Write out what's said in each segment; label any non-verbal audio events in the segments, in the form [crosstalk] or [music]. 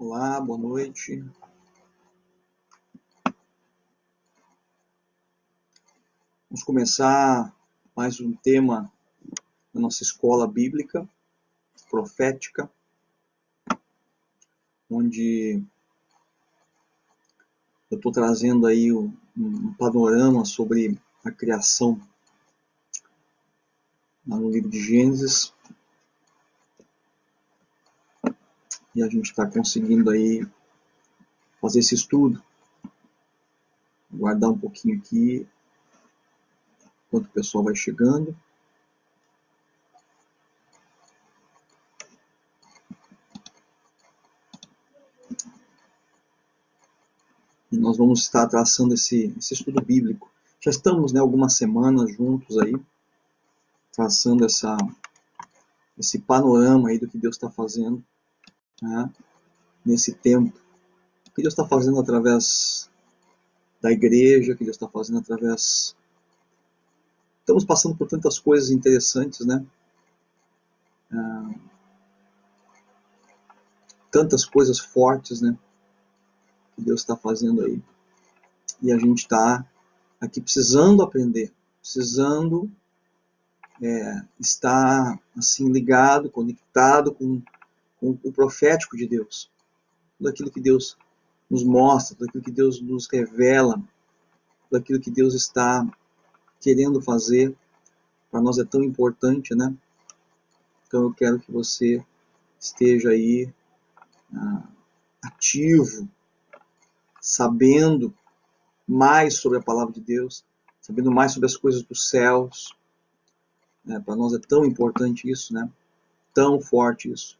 Olá, boa noite. Vamos começar mais um tema da nossa escola bíblica, profética, onde eu estou trazendo aí um, panorama sobre a criação no livro de Gênesis. E a gente está conseguindo aí fazer esse estudo. Guardar um pouquinho aqui, enquanto o pessoal vai chegando. E nós vamos estar traçando esse, esse estudo bíblico. Já estamos né, algumas semanas juntos aí, traçando essa, esse panorama aí do que Deus está fazendo né, nesse tempo. O que Deus está fazendo através da igreja, o que Deus está fazendo através. Estamos passando por tantas coisas interessantes, né? Ah, tantas coisas fortes, né? Que Deus está fazendo aí. E a gente está aqui precisando aprender, precisando é, estar assim ligado, conectado com com o profético de Deus. Tudo aquilo que Deus nos mostra, tudo aquilo que Deus nos revela, tudo aquilo que Deus está querendo fazer, para nós é tão importante, né? Então eu quero que você esteja aí ah, ativo, sabendo mais sobre a palavra de Deus, sabendo mais sobre as coisas dos céus. É, para nós é tão importante isso, né? Tão forte isso.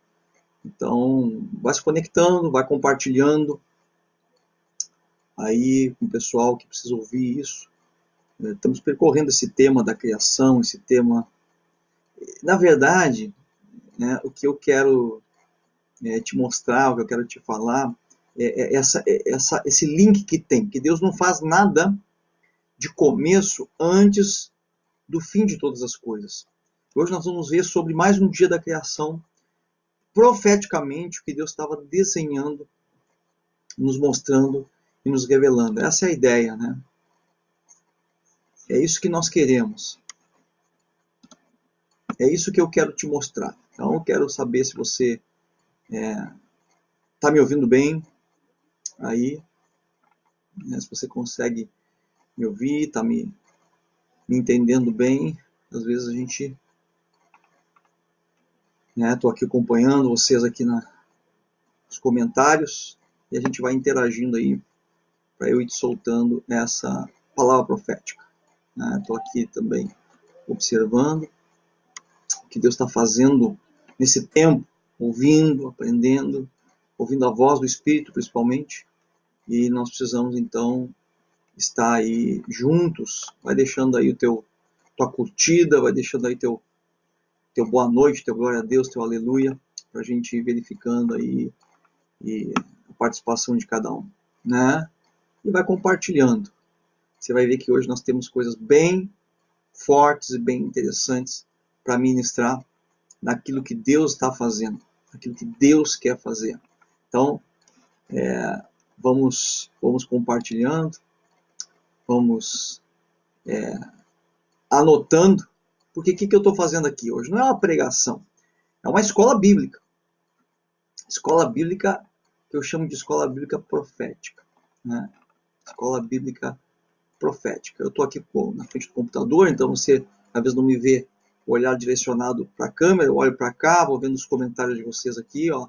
Então, vai se conectando, vai compartilhando aí com o pessoal que precisa ouvir isso. É, estamos percorrendo esse tema da criação, esse tema. Na verdade, né, o que eu quero é, te mostrar, o que eu quero te falar, é, é essa, é essa, esse link que tem, que Deus não faz nada de começo antes do fim de todas as coisas. Hoje nós vamos ver sobre mais um dia da criação profeticamente o que Deus estava desenhando, nos mostrando e nos revelando. Essa é a ideia, né? É isso que nós queremos. É isso que eu quero te mostrar. Então eu quero saber se você está é, tá me ouvindo bem aí, né? se você consegue me ouvir, está me, me entendendo bem. Às vezes a gente Estou né? aqui acompanhando vocês aqui na, nos comentários e a gente vai interagindo aí para eu ir soltando essa palavra profética. Estou né? aqui também observando o que Deus está fazendo nesse tempo, ouvindo, aprendendo, ouvindo a voz do Espírito principalmente. E nós precisamos então estar aí juntos. Vai deixando aí o teu tua curtida, vai deixando aí teu teu boa noite, teu glória a Deus, teu aleluia, para a gente ir verificando aí e a participação de cada um, né? E vai compartilhando. Você vai ver que hoje nós temos coisas bem fortes e bem interessantes para ministrar naquilo que Deus está fazendo, naquilo que Deus quer fazer. Então, é, vamos, vamos compartilhando, vamos é, anotando porque o que, que eu estou fazendo aqui hoje? Não é uma pregação, é uma escola bíblica. Escola bíblica que eu chamo de escola bíblica profética. Né? Escola bíblica profética. Eu estou aqui pô, na frente do computador, então você às vezes não me vê o olhar direcionado para a câmera, eu olho para cá, vou vendo os comentários de vocês aqui, ó.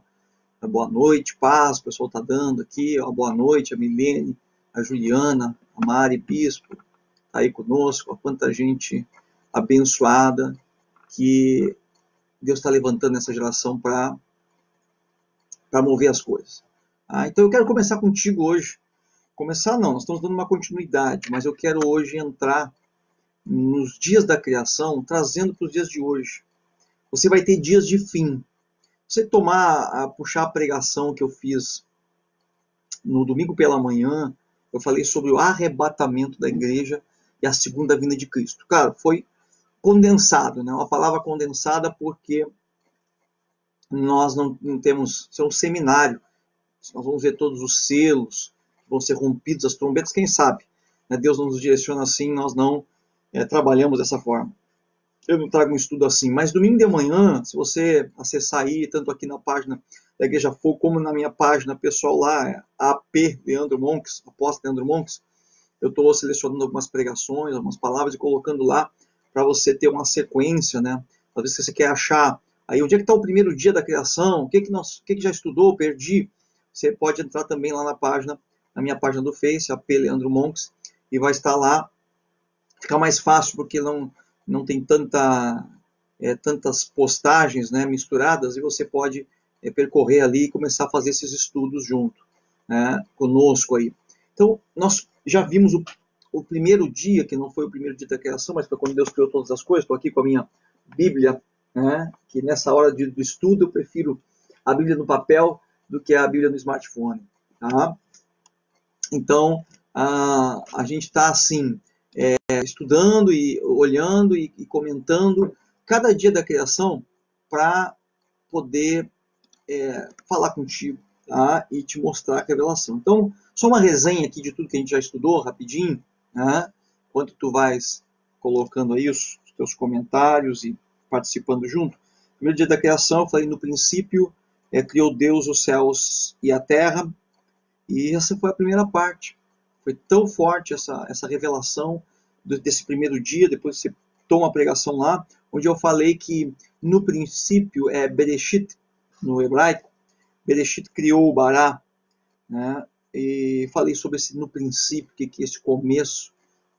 Boa noite, paz, o pessoal está dando aqui, ó. Boa noite, a Milene, a Juliana, a Mari Bispo, tá aí conosco, ó, quanta gente abençoada que Deus está levantando nessa geração para mover as coisas. Ah, então eu quero começar contigo hoje. Começar não, nós estamos dando uma continuidade, mas eu quero hoje entrar nos dias da criação, trazendo para os dias de hoje. Você vai ter dias de fim. Você tomar, a, puxar a pregação que eu fiz no domingo pela manhã, eu falei sobre o arrebatamento da igreja e a segunda vinda de Cristo. Cara, foi condensado, né? uma palavra condensada porque nós não, temos, isso é um seminário, se nós vamos ver todos os selos vão ser rompidos, as trombetas, quem sabe? Né? Deus não nos direciona assim, nós não é, trabalhamos dessa forma. Eu não trago um estudo assim, mas domingo de manhã, se você acessar aí, tanto aqui na página da Igreja Fogo, como na minha página pessoal lá, é AP Leandro Monks, apóstolo Leandro Monks, eu estou selecionando algumas pregações, algumas palavras e colocando lá para você ter uma sequência, né? Vezes você quer achar aí onde é que está o primeiro dia da criação, o que que, nós, o que que já estudou, perdi, você pode entrar também lá na página, na minha página do Face, AP Leandro Monks, e vai estar lá. Fica mais fácil porque não, não tem tanta, é, tantas postagens né, misturadas e você pode é, percorrer ali e começar a fazer esses estudos junto né, conosco aí. Então, nós já vimos o, o primeiro dia, que não foi o primeiro dia da criação, mas foi quando Deus criou todas as coisas. Estou aqui com a minha Bíblia, né, que nessa hora de, do estudo eu prefiro a Bíblia no papel do que a Bíblia no smartphone. Tá? Então, a, a gente está assim, é, estudando e olhando e, e, comentando cada dia da criação para poder é, falar contigo tá? e te mostrar a revelação. Então, só uma resenha aqui de tudo que a gente já estudou, rapidinho, né? enquanto tu vais colocando aí os, os teus comentários e participando junto. Primeiro dia da criação, eu falei no princípio, é, criou Deus os céus e a terra, e essa foi a primeira parte. Foi tão forte essa, essa revelação desse primeiro dia, depois você toma a pregação lá, onde eu falei que no princípio é Bereshit, no hebraico, Bereshit criou o Bará, né? E falei sobre esse no princípio, que, que esse começo,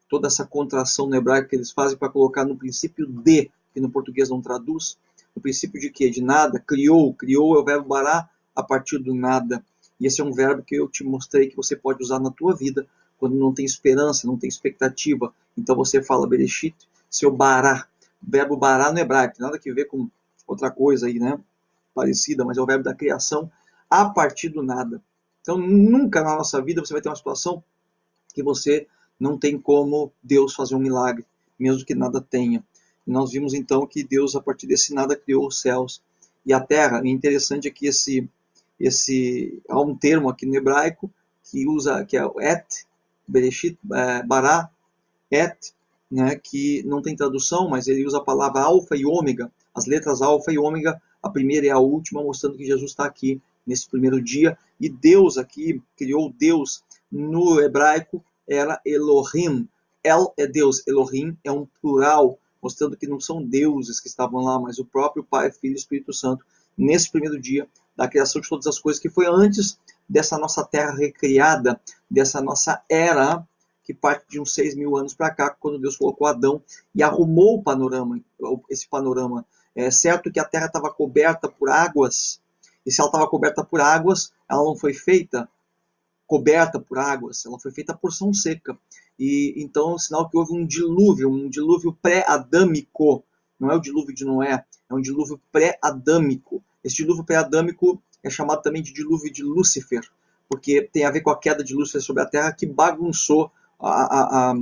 toda essa contração no hebraico que eles fazem para colocar no princípio de, que no português não traduz, no princípio de quê? De nada, criou, criou é o verbo bará a partir do nada. E esse é um verbo que eu te mostrei que você pode usar na tua vida quando não tem esperança, não tem expectativa. Então você fala Bereshit, seu bará. Verbo bará no hebraico, nada a ver com outra coisa aí, né? Parecida, mas é o verbo da criação a partir do nada. Então nunca na nossa vida você vai ter uma situação que você não tem como Deus fazer um milagre, mesmo que nada tenha. E nós vimos então que Deus, a partir desse nada, criou os céus e a terra. E interessante é que esse, esse, há um termo aqui no hebraico que usa, que é o et, Bereshit, é, Bará, et, né, que não tem tradução, mas ele usa a palavra alfa e ômega, as letras alfa e ômega, a primeira e a última, mostrando que Jesus está aqui nesse primeiro dia. E Deus aqui, criou Deus no hebraico, era Elohim. El é Deus, Elohim é um plural, mostrando que não são deuses que estavam lá, mas o próprio Pai, Filho e Espírito Santo, nesse primeiro dia da criação de todas as coisas, que foi antes dessa nossa terra recriada, dessa nossa era, que parte de uns seis mil anos para cá, quando Deus colocou Adão e arrumou o panorama, esse panorama. É certo que a terra estava coberta por águas, e se ela estava coberta por águas, ela não foi feita coberta por águas, ela foi feita por porção seca. E então, é sinal que houve um dilúvio, um dilúvio pré-adâmico. Não é o dilúvio de Noé, é um dilúvio pré-adâmico. Esse dilúvio pré-adâmico é chamado também de dilúvio de Lúcifer, porque tem a ver com a queda de Lúcifer sobre a Terra que bagunçou a, a, a,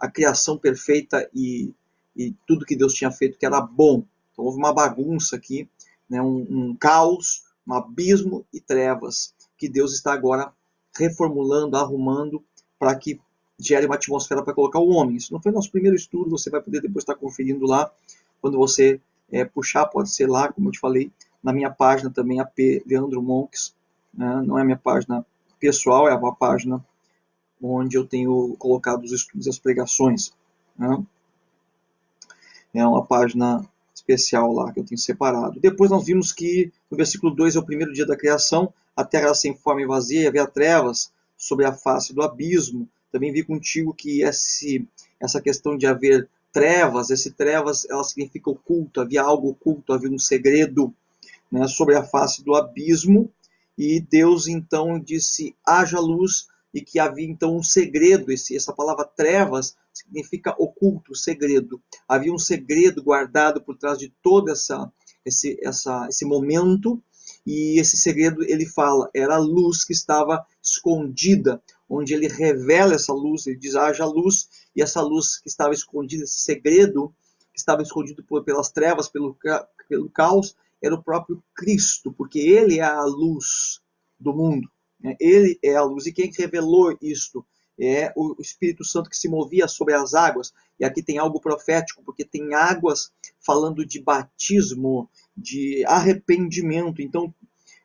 a criação perfeita e, e, tudo que Deus tinha feito que era bom. Então houve uma bagunça aqui, né, um, um caos, um abismo e trevas que Deus está agora reformulando, arrumando para que gere uma atmosfera para colocar o homem. Isso não foi nosso primeiro estudo, você vai poder depois estar conferindo lá. Quando você é, puxar, pode ser lá, como eu te falei, na minha página também, a P. Leandro Monks. Né? Não é a minha página pessoal, é uma página onde eu tenho colocado os estudos e as pregações. Né? É uma página especial lá que eu tenho separado. Depois nós vimos que no versículo 2 é o primeiro dia da criação, a terra era sem forma e vazia, havia trevas sobre a face do abismo. Também vi contigo que esse, essa questão de haver trevas, esse trevas, ela significa oculto, havia algo oculto, havia um segredo né, sobre a face do abismo, e Deus então disse: haja luz, e que havia então um segredo. Esse, essa palavra trevas significa oculto, segredo. Havia um segredo guardado por trás de todo essa, esse, essa, esse momento, e esse segredo ele fala, era a luz que estava escondida, onde ele revela essa luz, ele diz: haja luz, e essa luz que estava escondida, esse segredo que estava escondido por, pelas trevas, pelo, pelo caos, era o próprio Cristo, porque ele é a luz do mundo. Né? Ele é a luz. E quem revelou isto? É o Espírito Santo que se movia sobre as águas. E aqui tem algo profético, porque tem águas falando de batismo, de arrependimento. Então, o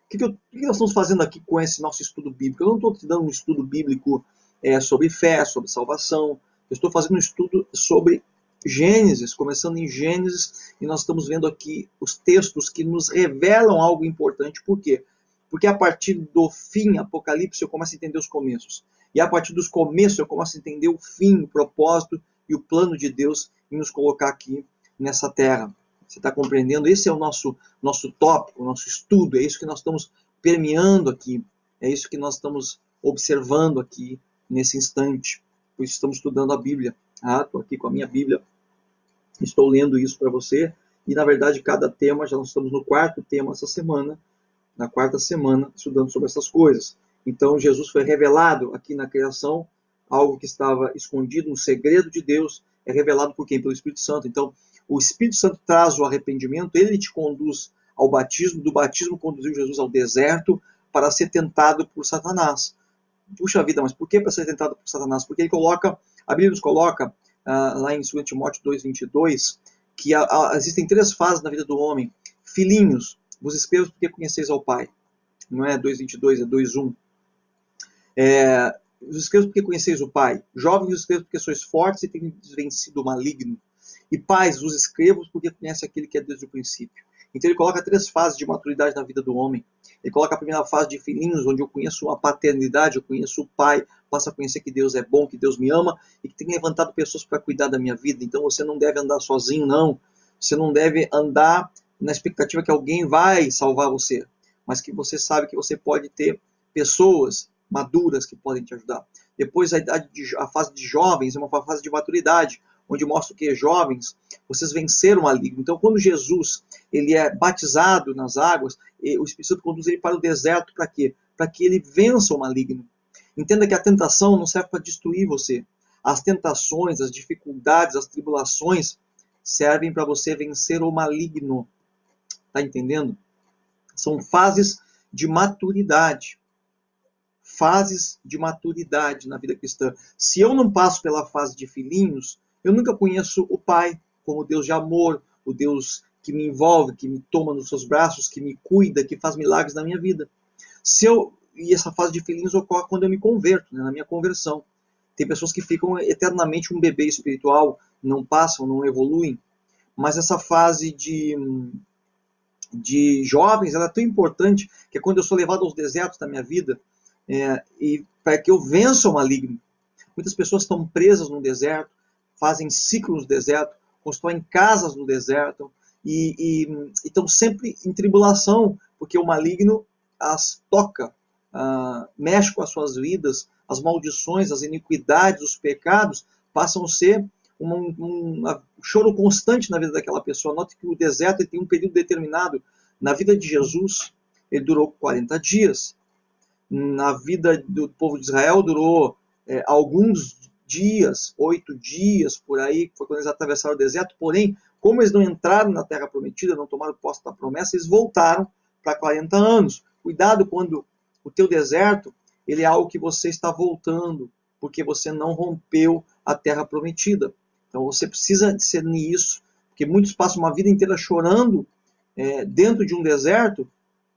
que, que, que nós estamos fazendo aqui com esse nosso estudo bíblico? Eu não estou te dando um estudo bíblico é, sobre fé, sobre salvação. Eu estou fazendo um estudo sobre Gênesis, começando em Gênesis, e nós estamos vendo aqui os textos que nos revelam algo importante. Por quê? A partir do fim, Apocalipse, eu começo a entender os começos. E a partir dos começos, eu começo a entender o fim, o propósito e o plano de Deus em nos colocar aqui nessa terra. Você está compreendendo? Esse é o nosso, nosso tópico, o nosso estudo, é isso que nós estamos permeando aqui, é isso que nós estamos observando aqui nesse instante. Por isso estamos estudando a Bíblia. Ah, estou aqui com a minha Bíblia, estou lendo isso para você. E na verdade, cada tema, já nós estamos no quarto tema essa semana, na quarta semana, estudando sobre essas coisas. Então, Jesus foi revelado aqui na criação, algo que estava escondido, um segredo de Deus, é revelado por quem? Pelo Espírito Santo. Então, o Espírito Santo traz o arrependimento, ele te conduz ao batismo, do batismo conduziu Jesus ao deserto para ser tentado por Satanás. Puxa vida, mas por que para ser tentado por Satanás? Porque ele coloca a Bíblia nos coloca uh, lá em 2 Timóteo 2,22 que a, a, existem três fases na vida do homem. Filhinhos, vos escrevo porque conheceis ao Pai. Não é 2,22, é 2,1. É, vos escrevo porque conheceis o Pai. Jovens, vos escrevo porque sois fortes e tendes vencido o maligno. E pais, vos escrevo porque conhece aquele que é desde o princípio. Então ele coloca três fases de maturidade na vida do homem. Ele coloca a primeira fase de filhinhos, onde eu conheço a paternidade, eu conheço o pai, passo a conhecer que Deus é bom, que Deus me ama e que tem levantado pessoas para cuidar da minha vida. Então você não deve andar sozinho, não. Você não deve andar na expectativa que alguém vai salvar você, mas que você sabe que você pode ter pessoas maduras que podem te ajudar. Depois a, de, a fase de jovens é uma fase de maturidade, onde mostra que jovens, vocês venceram o maligno. Então, quando Jesus ele é batizado nas águas, o Espírito Santo conduz ele para o deserto para quê? Para que ele vença o maligno. Entenda que a tentação não serve para destruir você. As tentações, as dificuldades, as tribulações servem para você vencer o maligno. Tá entendendo? São fases de maturidade. Fases de maturidade na vida cristã. Se eu não passo pela fase de filhinhos, eu nunca conheço o Pai como Deus de amor, o Deus que me envolve, que me toma nos seus braços, que me cuida, que faz milagres na minha vida. Se eu e essa fase de filhinhos ocorre quando eu me converto, né, na minha conversão. Tem pessoas que ficam eternamente um bebê espiritual, não passam, não evoluem. Mas essa fase de, de jovens ela é tão importante que é quando eu sou levado aos desertos da minha vida é, e para que eu vença o maligno. Muitas pessoas estão presas no deserto, fazem ciclos no deserto, constroem casas no deserto e, e, estão sempre em tribulação, porque o maligno as toca, uh, mexe com as suas vidas, as maldições, as iniquidades, os pecados passam a ser um, um, choro constante na vida daquela pessoa. Note que o deserto tem um período determinado. Na vida de Jesus, ele durou 40 dias. Na vida do povo de Israel, durou é, alguns dias, oito dias por aí, foi quando eles atravessaram o deserto. Porém, como eles não entraram na terra prometida, não tomaram posse da promessa, eles voltaram para 40 anos. Cuidado quando o teu deserto ele é algo que você está voltando, porque você não rompeu a terra prometida. Então você precisa discernir isso, porque muitos passam uma vida inteira chorando é, dentro de um deserto,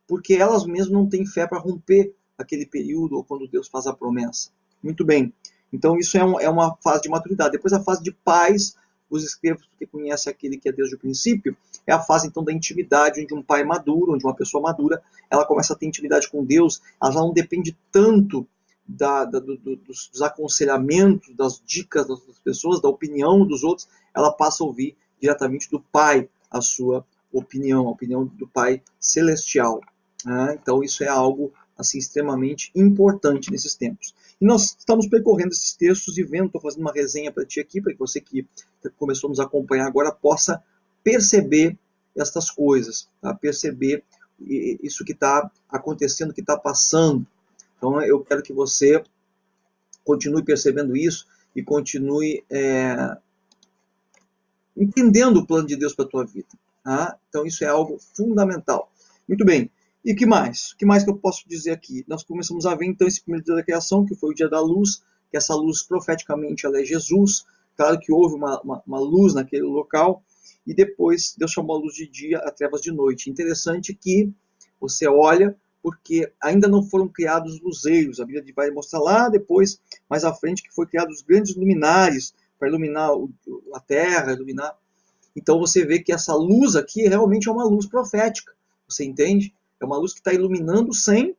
porque elas mesmas não têm fé para romper aquele período ou quando Deus faz a promessa. Muito bem. Então, isso é, um, é uma fase de maturidade. Depois, a fase de paz, os escrevos que conhece aquele que é desde o princípio, é a fase então da intimidade, onde um pai maduro, onde uma pessoa madura, ela começa a ter intimidade com Deus, ela não depende tanto da, da, do, dos, dos, aconselhamentos, das dicas das pessoas, da opinião dos outros, ela passa a ouvir diretamente do pai a sua opinião, a opinião do pai celestial. Né? Então isso é algo assim extremamente importante nesses tempos. E nós estamos percorrendo esses textos e vendo, estou fazendo uma resenha para ti aqui, para que você que começou a nos acompanhar agora possa perceber estas coisas, tá? perceber isso que está acontecendo, que está passando. Então eu quero que você continue percebendo isso e continue é, entendendo o plano de Deus para a tua vida. Tá? Então isso é algo fundamental. Muito bem. E que mais? O que mais que eu posso dizer aqui? Nós começamos a ver então esse primeiro dia da criação, que foi o dia da luz, que essa luz profeticamente ela é Jesus. Claro que houve uma, uma, uma luz naquele local, e depois Deus chamou a luz de dia, a trevas de noite. Interessante que você olha, porque ainda não foram criados luzeiros. A Bíblia vai mostrar lá depois, mais à frente, que foi criados os grandes luminares para iluminar a terra, iluminar. Então você vê que essa luz aqui realmente é uma luz profética. Você entende? É uma luz que está iluminando sem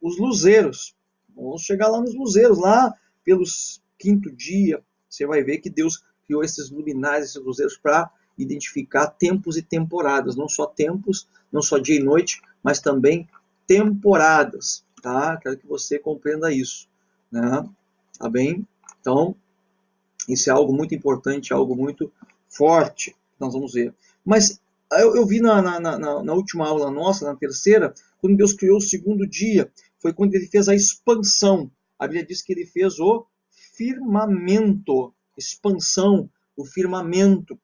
os luzeiros. Vamos chegar lá nos luzeiros, lá pelos quinto dia, você vai ver que Deus criou esses luminares, esses luzeiros para identificar tempos e temporadas, não só tempos, não só dia e noite, mas também temporadas, tá? Quero que você compreenda isso, né? Tá bem? Então, isso é algo muito importante, algo muito forte, nós vamos ver. Mas eu, eu vi na, na, na, na, última aula nossa, na terceira, quando Deus criou o segundo dia, foi quando ele fez a expansão. A Bíblia diz que ele fez o firmamento, expansão, o firmamento.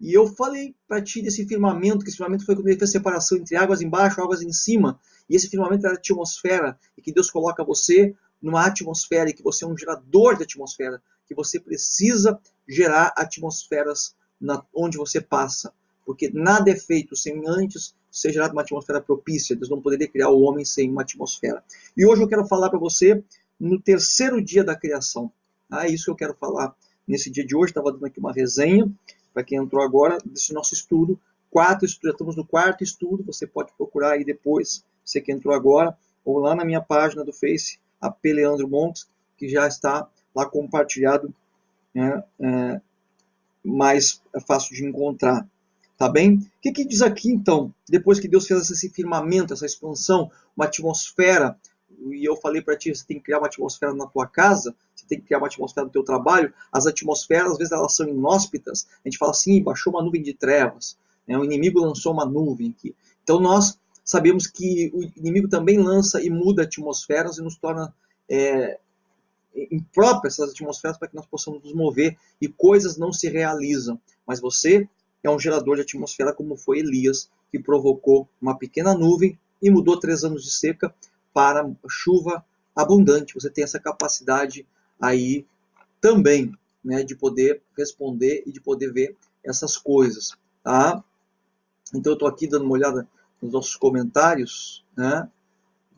E eu falei para ti desse firmamento, que esse firmamento foi quando ele fez separação entre águas embaixo águas em cima. E esse firmamento era a atmosfera, e que Deus coloca você numa atmosfera, e que você é um gerador de atmosfera, que você precisa gerar atmosferas na, onde você passa. Porque nada é feito sem antes ser gerado uma atmosfera propícia. Deus não poderia criar o homem sem uma atmosfera. E hoje eu quero falar para você no terceiro dia da criação. Ah, é isso que eu quero falar nesse dia de hoje. Estava dando aqui uma resenha para quem entrou agora desse nosso estudo. Quatro estudos, estamos no quarto estudo. Você pode procurar aí depois, você que entrou agora, ou lá na minha página do Face, a Peleandro Montes, que já está lá compartilhado, né, é, mais fácil de encontrar. Tá bem? O que, que diz aqui então? Depois que Deus fez esse firmamento, essa expansão, uma atmosfera, e eu falei para ti, você tem que criar uma atmosfera na tua casa, você tem que criar uma atmosfera no teu trabalho. As atmosferas, às vezes, elas são inóspitas. A gente fala assim, baixou uma nuvem de trevas, né? o inimigo lançou uma nuvem aqui. Então nós sabemos que o inimigo também lança e muda atmosferas e nos torna é, impróprias essas atmosferas para que nós possamos nos mover e coisas não se realizam. Mas você é um gerador de atmosfera, como foi Elias, que provocou uma pequena nuvem e mudou três anos de seca para chuva abundante. Você tem essa capacidade aí também, né, de poder responder e de poder ver essas coisas, tá? Então eu estou aqui dando uma olhada nos nossos comentários, né?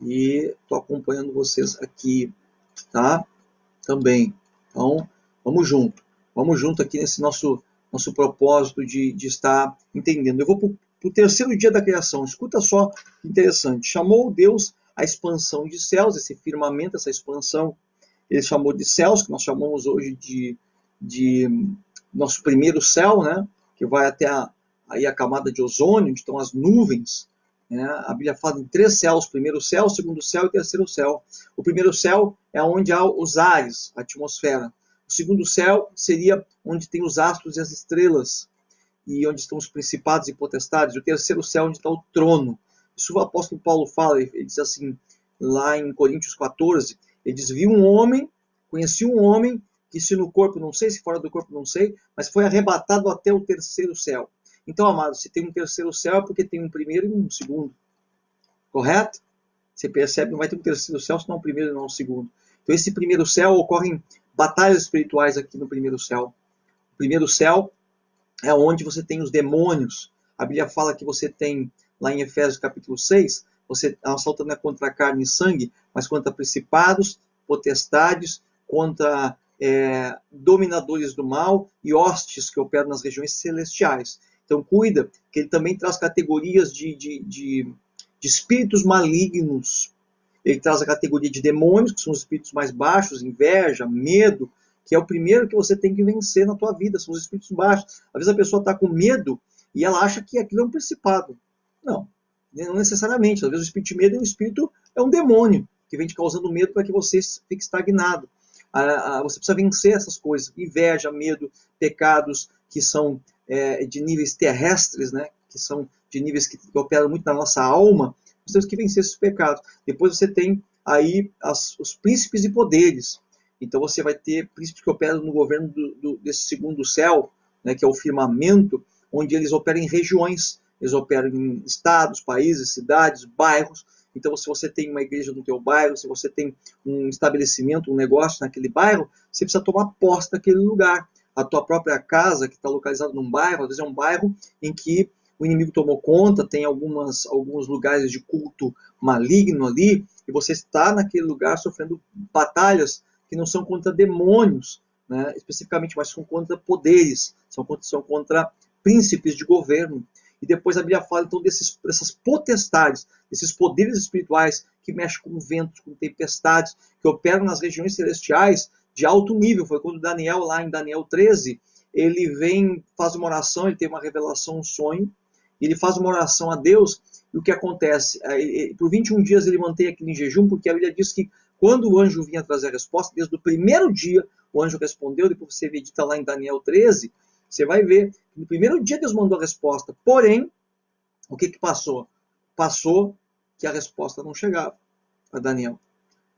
E estou acompanhando vocês aqui, tá? também. Então, vamos junto. Vamos junto aqui nesse nosso, nosso propósito de, de estar entendendo. Eu vou para o terceiro dia da criação. Escuta só interessante. Chamou Deus a expansão de céus, esse firmamento, essa expansão. Ele chamou de céus, que nós chamamos hoje de, de nosso primeiro céu, né? que vai até a, aí a camada de ozônio, onde estão as nuvens. Né? A Bíblia fala em três céus: primeiro céu, segundo céu e terceiro céu. O primeiro céu é onde há os ares, a atmosfera. O segundo céu seria onde tem os astros e as estrelas, e onde estão os principados e potestades. O terceiro céu, onde está o trono. Isso o apóstolo Paulo fala, ele diz assim, lá em Coríntios 14, ele diz, viu um homem, conheci um homem, que se no corpo não sei, se fora do corpo não sei, mas foi arrebatado até o terceiro céu. Então, amados, se tem um terceiro céu é porque tem um primeiro e um segundo. Correto? Você percebe, não vai ter um terceiro céu se não um primeiro e não um segundo. Então, esse primeiro céu ocorrem batalhas espirituais aqui no primeiro céu. O primeiro céu é onde você tem os demônios. A Bíblia fala que você tem, lá em Efésios capítulo 6, você assalta não é contra carne e sangue, mas contra principados, potestades, contra é, dominadores do mal e hostes que operam nas regiões celestiais. Então cuida, que ele também traz categorias de, de, de, de espíritos malignos. Ele traz a categoria de demônios, que são os espíritos mais baixos, inveja, medo, que é o primeiro que você tem que vencer na tua vida, são os espíritos baixos. Às vezes a pessoa está com medo e ela acha que aquilo é um principado. Não, não necessariamente. Às vezes o espírito de medo é um espírito, é um demônio que vem te causando medo para que você fique estagnado. Você precisa vencer essas coisas: inveja, medo, pecados que são é, de níveis terrestres, né, que são de níveis que operam muito na nossa alma, nós temos que vencer esses pecados. Depois você tem aí as, os príncipes e poderes. Então você vai ter príncipes que operam no governo do, do, desse segundo céu, né, que é o firmamento, onde eles operam em regiões. Eles operam em estados, países, cidades, bairros. Então, se você tem uma igreja no teu bairro, se você tem um estabelecimento, um negócio naquele bairro, você precisa tomar posse daquele lugar. A tua própria casa, que está localizada num bairro, às vezes é um bairro em que o inimigo tomou conta, tem algumas, alguns lugares de culto maligno ali, e você está naquele lugar sofrendo batalhas que não são contra demônios, né, especificamente, mas são contra poderes, são contra, são contra príncipes de governo. E depois a Bíblia fala então desses, dessas potestades, desses poderes espirituais que mexem com ventos, com tempestades, que operam nas regiões celestiais de alto nível. Foi quando Daniel, lá em Daniel 13, ele vem, faz uma oração, ele tem uma revelação, um sonho, ele faz uma oração a Deus, e o que acontece? Por 21 dias ele mantém aquilo em jejum, porque a Bíblia diz que quando o anjo vinha trazer a resposta, desde o primeiro dia o anjo respondeu, depois você medita lá em Daniel 13, você vai ver que no primeiro dia Deus mandou a resposta. Porém, o que, que passou? Passou que a resposta não chegava a Daniel.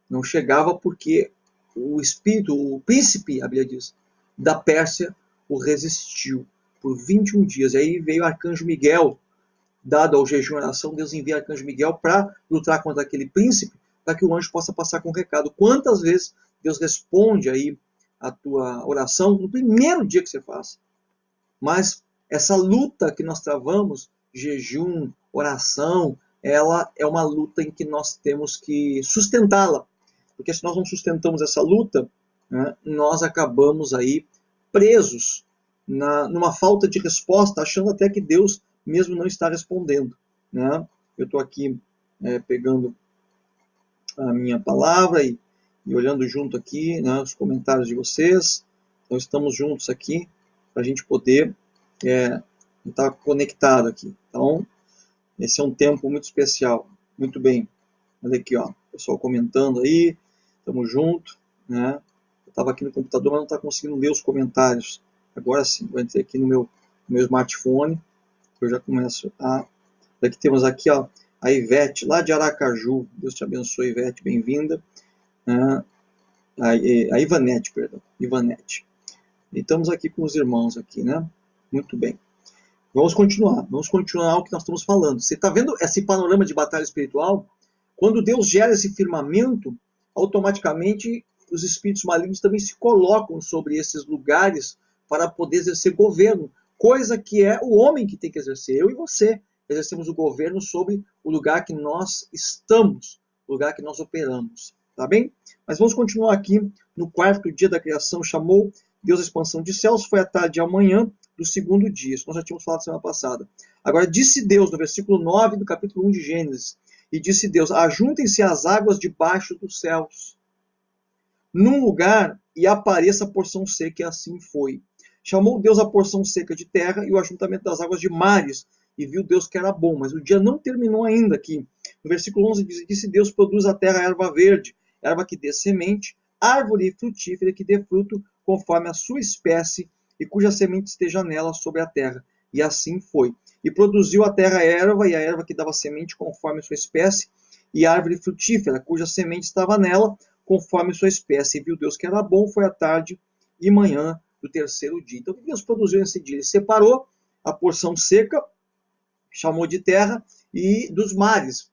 Não chegava porque o espírito, o príncipe, a Bíblia diz, da Pérsia o resistiu por 21 dias. E aí veio o arcanjo Miguel, dado ao jejum e oração, Deus envia o arcanjo Miguel para lutar contra aquele príncipe, para que o anjo possa passar com o recado. Quantas vezes Deus responde aí a tua oração no primeiro dia que você faz? Mas essa luta que nós travamos, jejum, oração, ela é uma luta em que nós temos que sustentá-la. Porque se nós não sustentamos essa luta, né, nós acabamos aí presos na, numa falta de resposta, achando até que Deus mesmo não está respondendo. Né? Eu estou aqui é, pegando a minha palavra e, e olhando junto aqui né, os comentários de vocês. Então estamos juntos aqui para a gente poder é, estar conectado aqui. Então, esse é um tempo muito especial. Muito bem. Olha aqui, ó, pessoal comentando aí, estamos junto, né? Eu estava aqui no computador, mas não está conseguindo ler os comentários. Agora sim, vou entrar aqui no meu, no meu smartphone, eu já começo a... Aqui temos aqui, ó, a Ivete, lá de Aracaju. Deus te abençoe, Ivete, bem-vinda. Ah, a, a Ivanete, perdão, Ivanete. E estamos aqui com os irmãos aqui, né? Muito bem. Vamos continuar. Vamos continuar o que nós estamos falando. Você está vendo esse panorama de batalha espiritual? Quando Deus gera esse firmamento, automaticamente os espíritos malignos também se colocam sobre esses lugares para poder exercer governo, coisa que é o homem que tem que exercer, eu e você. Exercemos o governo sobre o lugar que nós estamos, o lugar que nós operamos. Tá bem? Mas vamos continuar aqui no quarto dia da criação. Chamou Deus a expansão de céus, foi a tarde e amanhã do segundo dia. Isso nós já tínhamos falado semana passada. Agora, disse Deus, no versículo 9 do capítulo 1 de Gênesis, e disse Deus: Ajuntem-se as águas debaixo dos céus, num lugar, e apareça a porção seca, e assim foi. Chamou Deus a porção seca de terra e o ajuntamento das águas de mares, e viu Deus que era bom. Mas o dia não terminou ainda aqui. No versículo 11 diz: Disse Deus: Produz a terra erva verde, erva que dê semente, árvore frutífera que dê fruto conforme a sua espécie e cuja semente esteja nela sobre a terra. E assim foi. E produziu a terra erva, e a erva que dava semente conforme sua espécie, e árvore frutífera, cuja semente estava nela, conforme sua espécie. E viu Deus que era bom, foi a tarde e manhã do terceiro dia. Então, o que Deus produziu nesse dia? Ele separou a porção seca, chamou de terra, e dos mares.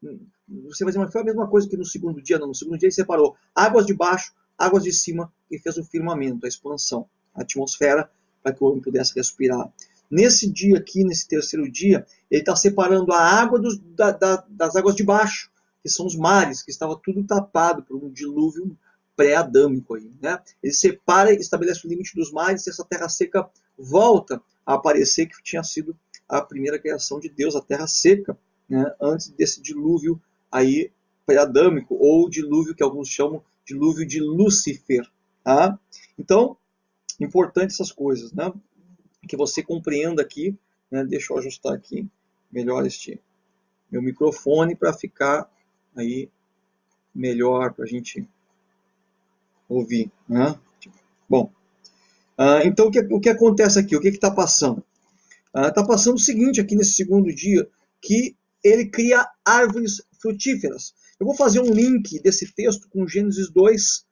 Você vai dizer, mas foi a mesma coisa que no segundo dia? Não, no segundo dia ele separou águas de baixo águas de cima e fez o firmamento, a expansão, a atmosfera, para que o homem pudesse respirar. Nesse dia aqui, nesse terceiro dia, ele está separando a água dos, da, da, das águas de baixo, que são os mares, que estava tudo tapado por um dilúvio pré-adâmico. Aí, né? Ele separa e estabelece o limite dos mares, e essa terra seca volta a aparecer, que tinha sido a primeira criação de Deus, a terra seca, né? antes desse dilúvio aí pré-adâmico, ou dilúvio que alguns chamam dilúvio de Lúcifer. Tá? Então, importante essas coisas, né? Que você compreenda aqui, né? Deixa eu ajustar aqui melhor este meu microfone para ficar aí melhor para a gente ouvir, né? Bom, uh, então o que, o que acontece aqui? O que está passando? Está uh, passando o seguinte aqui nesse segundo dia, que ele cria árvores frutíferas. Eu vou fazer um link desse texto com Gênesis 2,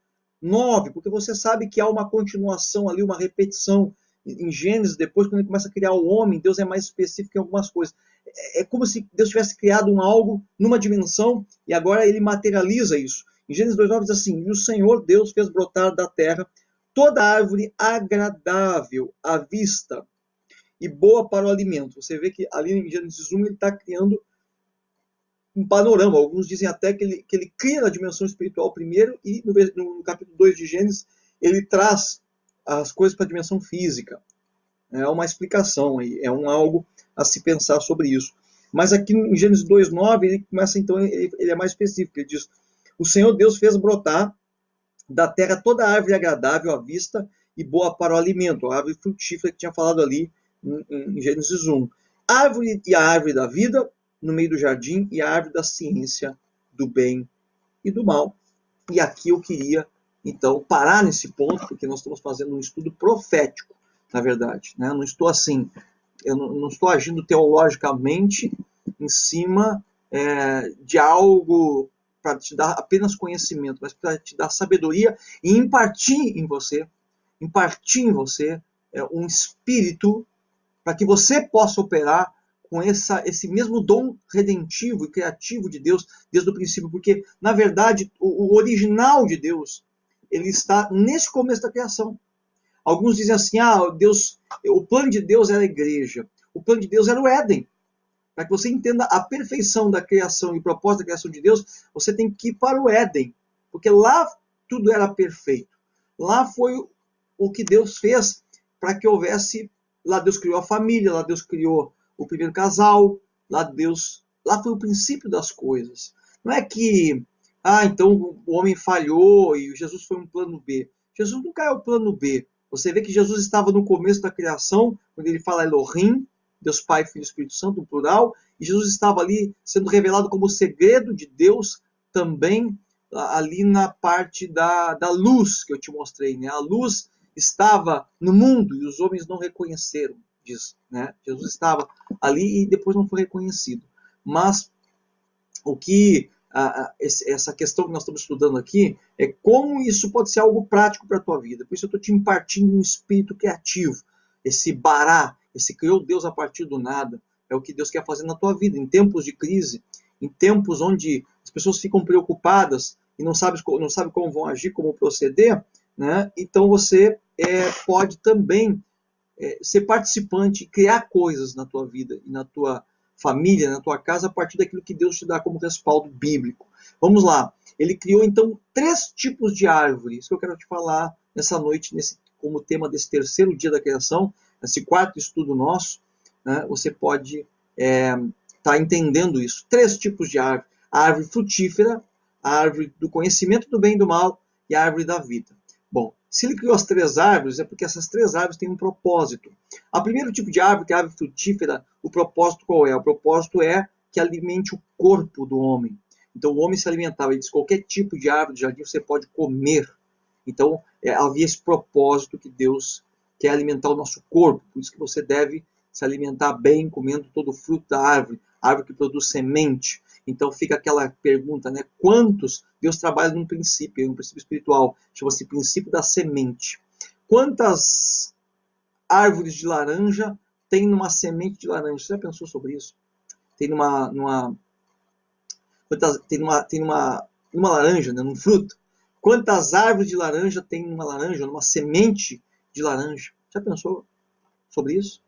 9, porque você sabe que há uma continuação ali, uma repetição em Gênesis, depois, quando ele começa a criar o homem, Deus é mais específico em algumas coisas. É, é como se Deus tivesse criado um algo numa dimensão e agora ele materializa isso. Em Gênesis 2,9 diz assim: E o Senhor Deus fez brotar da terra toda árvore agradável à vista e boa para o alimento. Você vê que ali em Gênesis 1 ele está criando um panorama. Alguns dizem até que ele, que ele cria na dimensão espiritual primeiro e no, no capítulo 2 de Gênesis ele traz as coisas para a dimensão física. É uma explicação é um algo a se pensar sobre isso. Mas aqui em Gênesis 2:9 ele começa então ele, ele, é mais específico. Ele diz: "O Senhor Deus fez brotar da terra toda árvore agradável à vista e boa para o alimento, a árvore frutífera que tinha falado ali em, em Gênesis 1. Árvore e a árvore da vida no meio do jardim e a árvore da ciência do bem e do mal. E aqui eu queria então, parar nesse ponto, porque nós estamos fazendo um estudo profético, na verdade. Né? Não estou assim, eu não, não estou agindo teologicamente em cima é, de algo para te dar apenas conhecimento, mas para te dar sabedoria e impartir em você, impartir em você é, um espírito para que você possa operar com essa, esse mesmo dom redentivo e criativo de Deus desde o princípio, porque na verdade o, o original de Deus ele está nesse começo da criação. Alguns dizem assim: ah, Deus, o plano de Deus era a igreja, o plano de Deus era o Éden. Para que você entenda a perfeição da criação e o propósito da criação de Deus, você tem que ir para o Éden, porque lá tudo era perfeito. Lá foi o que Deus fez para que houvesse. Lá Deus criou a família, lá Deus criou o primeiro casal, lá Deus, lá foi o princípio das coisas. Não é que ah, então o homem falhou e Jesus foi um plano B. Jesus nunca é o plano B. Você vê que Jesus estava no começo da criação, quando ele fala Elohim, Deus Pai, Filho e Espírito Santo, no plural, e Jesus estava ali sendo revelado como o segredo de Deus também ali na parte da, da luz que eu te mostrei. Né? A luz estava no mundo e os homens não reconheceram disso. Né? Jesus estava ali e depois não foi reconhecido. Mas o que a, essa questão que nós estamos estudando aqui é como isso pode ser algo prático para a tua vida. Por isso eu estou te impartindo um espírito criativo. Esse bará, esse criou Deus a partir do nada, é o que Deus quer fazer na tua vida. Em tempos de crise, em tempos onde as pessoas ficam preocupadas e não sabem não sabe como vão agir, como proceder, né? então você é, pode também é, ser participante, criar coisas na tua vida e na tua família, na tua casa, a partir daquilo que Deus te dá como respaldo bíblico. Vamos lá. Ele criou então três tipos de árvores. Isso que eu quero te falar nessa noite, nesse, como tema desse terceiro dia da criação, esse quarto estudo nosso. Né, você pode estar é, tá entendendo isso. Três tipos de árvore: a árvore frutífera, a árvore do conhecimento do bem e do mal e a árvore da vida. Bom, se ele criou as três árvores, é porque essas três árvores têm um propósito. A primeiro tipo de árvore, que é a árvore frutífera, o propósito qual é? O propósito é que alimente o corpo do homem. Então o homem se alimentava, ele diz, qualquer tipo de árvore de jardim você pode comer. Então é, havia esse propósito que Deus quer alimentar o nosso corpo, por isso que você deve se alimentar bem comendo todo o fruto da árvore, árvore que produz semente. Então fica aquela pergunta, né? Quantos Deus trabalha num princípio, um princípio espiritual, chama-se princípio da semente. Quantas árvores de laranja tem numa semente de laranja? Você já pensou sobre isso? Tem numa, numa quantas, tem numa, tem numa, laranja, né? num fruto. Quantas árvores de laranja tem numa laranja, numa semente de laranja? Já pensou sobre isso?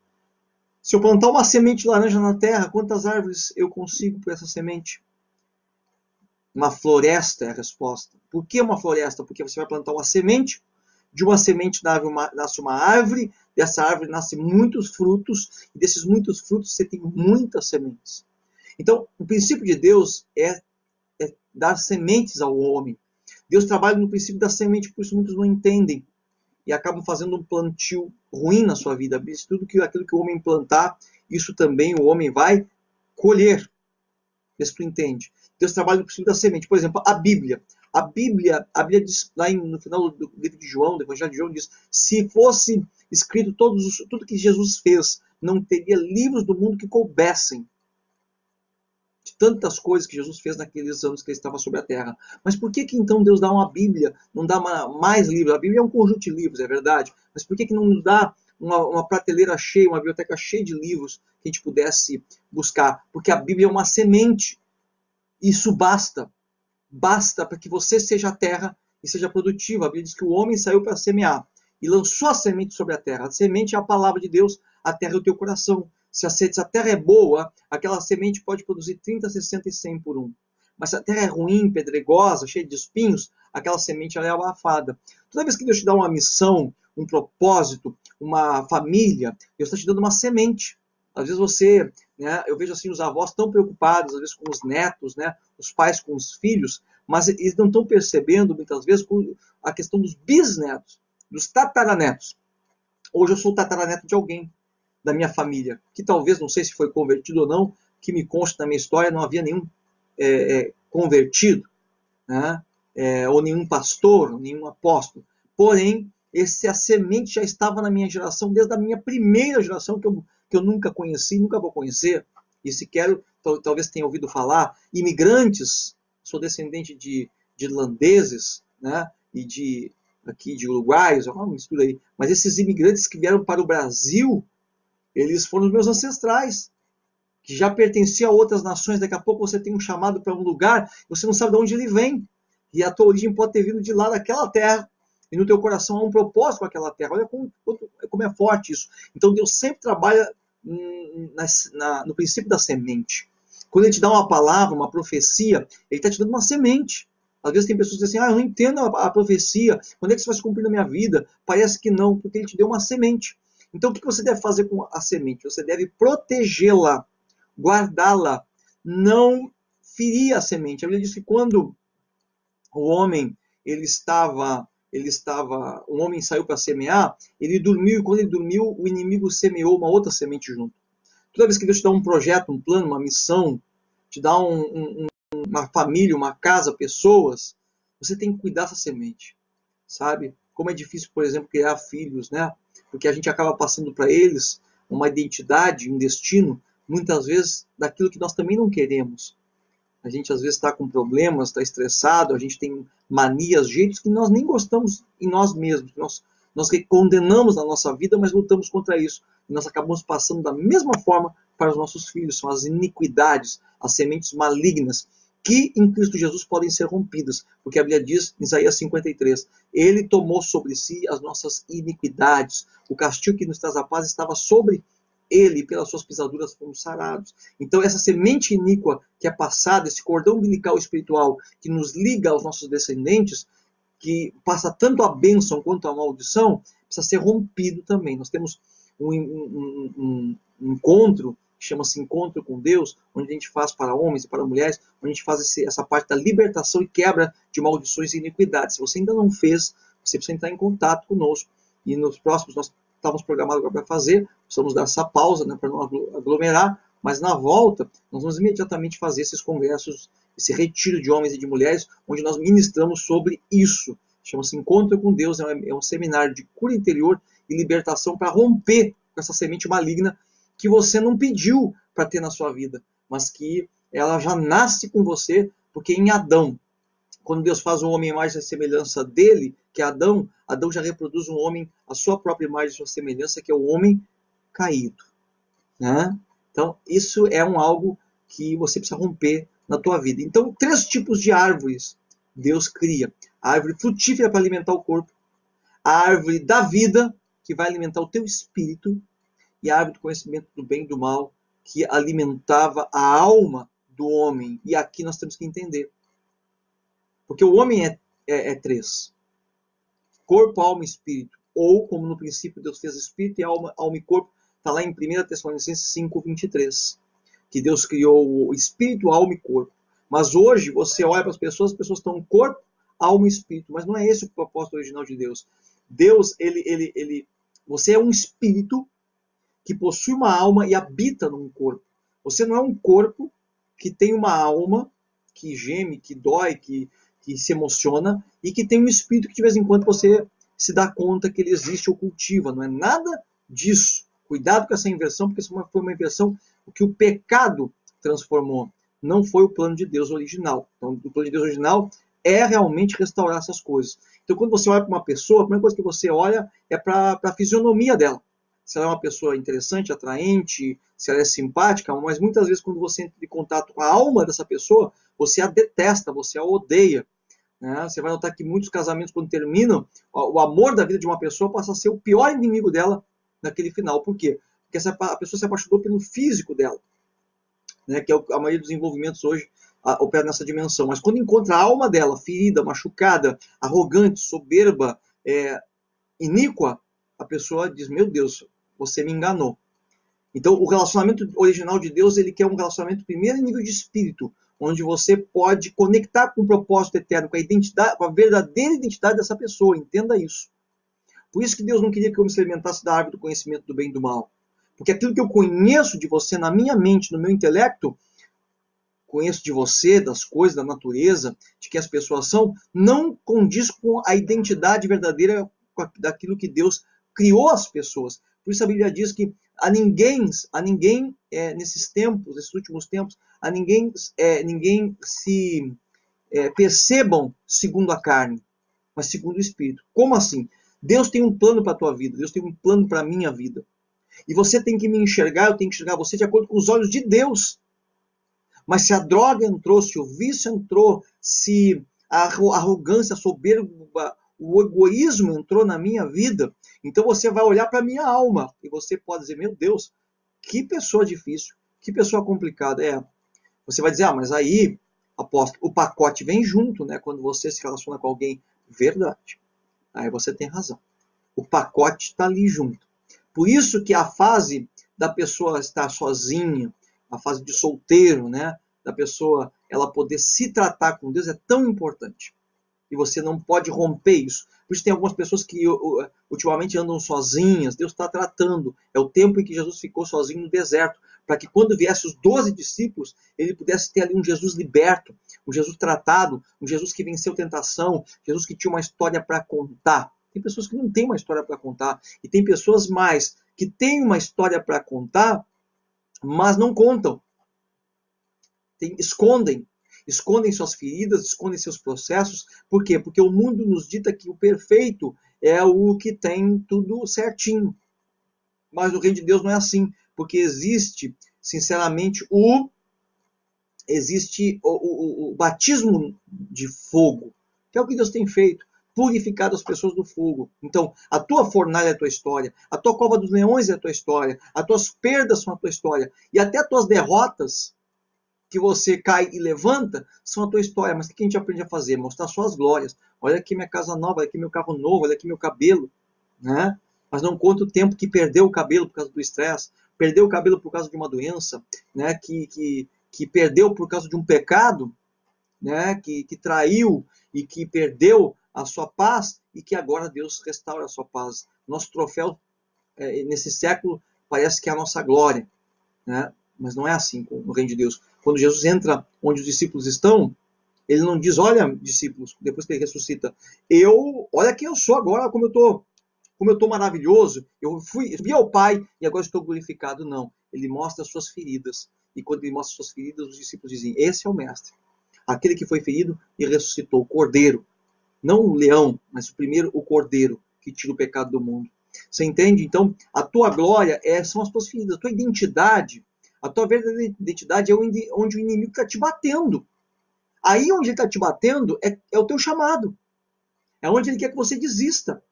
Se eu plantar uma semente de laranja na terra, quantas árvores eu consigo por essa semente? Uma floresta é a resposta. Por que uma floresta? Porque você vai plantar uma semente, de uma semente nasce uma árvore, dessa árvore nascem muitos frutos, e desses muitos frutos você tem muitas sementes. Então, o princípio de Deus é, é dar sementes ao homem. Deus trabalha no princípio da semente, por isso muitos não entendem e acabam fazendo um plantio ruim na sua vida. Tudo que, aquilo que o homem plantar, isso também o homem vai colher. Se tu entende. Deus trabalha no princípio da semente. Por exemplo, a Bíblia. A Bíblia, a Bíblia diz, lá no final do livro de João, do Evangelho de João, diz: se fosse escrito todos, tudo que Jesus fez, não teria livros do mundo que coubessem de tantas coisas que Jesus fez naqueles anos que ele estava sobre a terra. Mas por que, que então Deus dá uma Bíblia, não dá uma, mais livros? A Bíblia é um conjunto de livros, é verdade. Mas por que, que não nos dá uma, uma prateleira cheia, uma biblioteca cheia de livros que a gente pudesse buscar, porque a Bíblia é uma semente. Isso basta. Basta para que você seja a terra e seja produtivo. A Bíblia diz que o homem saiu para semear e lançou a semente sobre a terra. A semente é a palavra de Deus, a terra é o teu coração. Se a, terra é boa, aquela semente pode produzir 30, 60 e 100 por um. Mas se a terra é ruim, pedregosa, cheia de espinhos, aquela semente é abafada. Toda vez que Deus te dá uma missão, um propósito, uma família, Deus está te dando uma semente. Às vezes você, né, eu vejo assim os avós tão preocupados, às vezes com os netos, né, os pais com os filhos, mas eles não estão percebendo muitas vezes a questão dos bisnetos, dos tataranetos. Hoje eu sou tataraneto de alguém da minha família, que talvez, não sei se foi convertido ou não, que me consta na minha história, não havia nenhum é, é, convertido, né? É, ou nenhum pastor, nenhum apóstolo. Porém, esse, a semente já estava na minha geração, desde a minha primeira geração, que eu, que eu nunca conheci, nunca vou conhecer, e se quero, talvez tenha ouvido falar, imigrantes, sou descendente de, de irlandeses, né, e de aqui de uruguaios, uma mistura aí, mas esses imigrantes que vieram para o Brasil, eles foram os meus ancestrais, que já pertenciam a outras nações, daqui a pouco você tem um chamado para um lugar, você não sabe de onde ele vem, e a tua origem pode ter vindo de lá daquela terra, e no teu coração há um propósito com aquela terra. Olha como, como é forte isso. Então Deus sempre trabalha na, na, no princípio da semente. Quando ele te dá uma palavra, uma profecia, ele está te dando uma semente. Às vezes tem pessoas que dizem assim, ah, eu não entendo a, a, profecia, quando é que isso vai se cumprir na minha vida? Parece que não, porque ele te deu uma semente. Então o que você deve fazer com a semente? Você deve protegê-la, guardá-la, não ferir a semente. A Bíblia diz que quando o homem ele estava ele estava, um homem saiu para semear, ele dormiu e quando ele dormiu, o inimigo semeou uma outra semente junto. Toda vez que Deus te dá um projeto, um plano, uma missão, te dá um, um, uma família, uma casa, pessoas, você tem que cuidar dessa semente, sabe? Como é difícil, por exemplo, criar filhos, né? Porque a gente acaba passando para eles uma identidade, um destino, muitas vezes daquilo que nós também não queremos a gente às vezes está com problemas, está estressado, a gente tem manias, jeitos que nós nem gostamos em nós mesmos. Nós, nós condenamos na nossa vida, mas lutamos contra isso. E nós acabamos passando da mesma forma para os nossos filhos. São as iniquidades, as sementes malignas, que em Cristo Jesus podem ser rompidas. Porque a Bíblia diz, em Isaías 53, Ele tomou sobre si as nossas iniquidades. O castigo que nos traz a paz estava sobre ele, pelas suas pisaduras, fomos sarados. Então, essa semente iníqua que é passada, esse cordão umbilical espiritual que nos liga aos nossos descendentes, que passa tanto a bênção quanto a maldição, precisa ser rompido também. Nós temos um, um, um, um encontro, que chama-se Encontro com Deus, onde a gente faz para homens e para mulheres, onde a gente faz esse, essa parte da libertação e quebra de maldições e iniquidades. Se você ainda não fez, você precisa entrar em contato conosco. E nos próximos, nós estávamos programados para fazer, precisamos dar essa pausa né, para não aglomerar, mas na volta nós vamos imediatamente fazer esses congressos, esse retiro de homens e de mulheres, onde nós ministramos sobre isso. Chama-se Encontro com Deus, é um seminário de cura interior e libertação para romper com essa semente maligna que você não pediu para ter na sua vida, mas que ela já nasce com você, porque em Adão quando Deus faz o homem à semelhança dele, que é Adão, Adão já reproduz um homem à sua própria imagem, à sua semelhança, que é o homem caído. Né? Então, isso é um algo que você precisa romper na tua vida. Então, três tipos de árvores Deus cria. A árvore frutífera para alimentar o corpo, a árvore da vida, que vai alimentar o teu espírito, e a árvore do conhecimento do bem e do mal, que alimentava a alma do homem. E aqui nós temos que entender porque o homem é, é, é três: corpo, alma e espírito. Ou, como no princípio Deus fez espírito e alma, alma e corpo, está lá em 1 Tessalonicenses 5, 23. Que Deus criou o espírito, alma e corpo. Mas hoje você olha para as pessoas, as pessoas estão corpo, alma e espírito. Mas não é esse o propósito original de Deus. Deus, ele, ele, ele, você é um espírito que possui uma alma e habita num corpo. Você não é um corpo que tem uma alma que geme, que dói, que, que se emociona e que tem um espírito que de vez em quando você se dá conta que ele existe ou cultiva. Não é nada disso. Cuidado com essa inversão, porque isso foi uma inversão que o pecado transformou. Não foi o plano de Deus original. Então, o plano de Deus original é realmente restaurar essas coisas. Então, quando você olha para uma pessoa, a primeira coisa que você olha é para a fisionomia dela. Se ela é uma pessoa interessante, atraente, se ela é simpática, mas muitas vezes quando você entra em contato com a alma dessa pessoa, você a detesta, você a odeia. Né? Você vai notar que muitos casamentos, quando terminam, o amor da vida de uma pessoa passa a ser o pior inimigo dela naquele final. Por quê? Porque essa, a pessoa se apaixonou pelo físico dela, né? que é a maioria dos envolvimentos hoje opera nessa dimensão. Mas quando encontra a alma dela ferida, machucada, arrogante, soberba, é, iníqua, a pessoa diz: Meu Deus, você me enganou. Então, o relacionamento original de Deus, ele quer um relacionamento primeiro em nível de espírito, onde você pode conectar com o propósito eterno, com a identidade, com a verdadeira identidade dessa pessoa. Entenda isso. Por isso que Deus não queria que eu me alimentasse da árvore do conhecimento do bem e do mal. Porque aquilo que eu conheço de você na minha mente, no meu intelecto, conheço de você, das coisas, da natureza, de que as pessoas são, não condiz com a identidade verdadeira daquilo que Deus criou as pessoas. Por isso a Bíblia diz que a ninguém, a ninguém é, nesses tempos, nesses últimos tempos, a ninguém, é, ninguém se é, percebam segundo a carne, mas segundo o Espírito. Como assim? Deus tem um plano para a tua vida, Deus tem um plano para a minha vida. E você tem que me enxergar, eu tenho que enxergar você de acordo com os olhos de Deus. Mas se a droga entrou, se o vício entrou, se a arrogância, a soberba, o egoísmo entrou na minha vida, então você vai olhar para a minha alma e você pode dizer: Meu Deus, que pessoa difícil, que pessoa complicada. É, você vai dizer: Ah, mas aí, aposto, o pacote vem junto, né? Quando você se relaciona com alguém. Verdade. Aí você tem razão. O pacote está ali junto. Por isso que a fase da pessoa estar sozinha, a fase de solteiro, né? Da pessoa ela poder se tratar com Deus é tão importante e você não pode romper isso. Por isso tem algumas pessoas que ultimamente andam sozinhas, Deus está tratando. É o tempo em que Jesus ficou sozinho no deserto, para que quando viesse os doze discípulos, ele pudesse ter ali um Jesus liberto, um Jesus tratado, um Jesus que venceu tentação, Jesus que tinha uma história para contar. Tem pessoas que não têm uma história para contar, e tem pessoas mais que têm uma história para contar, mas não contam. Tem, escondem, escondem suas feridas, escondem seus processos. Por quê? Porque o mundo nos dita que o perfeito é o que tem tudo certinho. Mas o reino de Deus não é assim, porque existe, sinceramente, o existe o, o, o batismo de fogo, que é o que Deus tem feito purificado as pessoas do fogo. Então, a tua fornalha é a tua história, a tua cova dos leões é a tua história, as tuas perdas são a tua história, e até as tuas derrotas que você cai e levanta são a tua história. Mas o que a gente aprende a fazer? Mostrar suas glórias. Olha aqui minha casa nova, olha aqui meu carro novo, olha aqui meu cabelo. Né? Mas não conta o tempo que perdeu o cabelo por causa do estresse, perdeu o cabelo por causa de uma doença, né? que, que, que perdeu por causa de um pecado, né? que, que traiu e que perdeu a sua paz e que agora Deus restaura a sua paz. Nosso troféu é, nesse século parece que é a nossa glória. Né? Mas não é assim no reino de Deus. Quando Jesus entra onde os discípulos estão, ele não diz, olha, discípulos, depois que ele ressuscita, eu, olha quem eu sou agora, como eu estou como eu estou maravilhoso, eu fui, vi ao Pai e agora estou glorificado. Não, ele mostra as suas feridas. E quando ele mostra as suas feridas, os discípulos dizem, esse é o Mestre. Aquele que foi ferido e ressuscitou, o Cordeiro. Não o leão, mas o primeiro, o Cordeiro, que tira o pecado do mundo. Você entende? Então, a tua glória é, são as tuas feridas, a tua identidade a tua verdadeira identidade é onde, o inimigo está te batendo. Aí onde ele está te batendo é, é o teu chamado. É onde ele quer que você desista.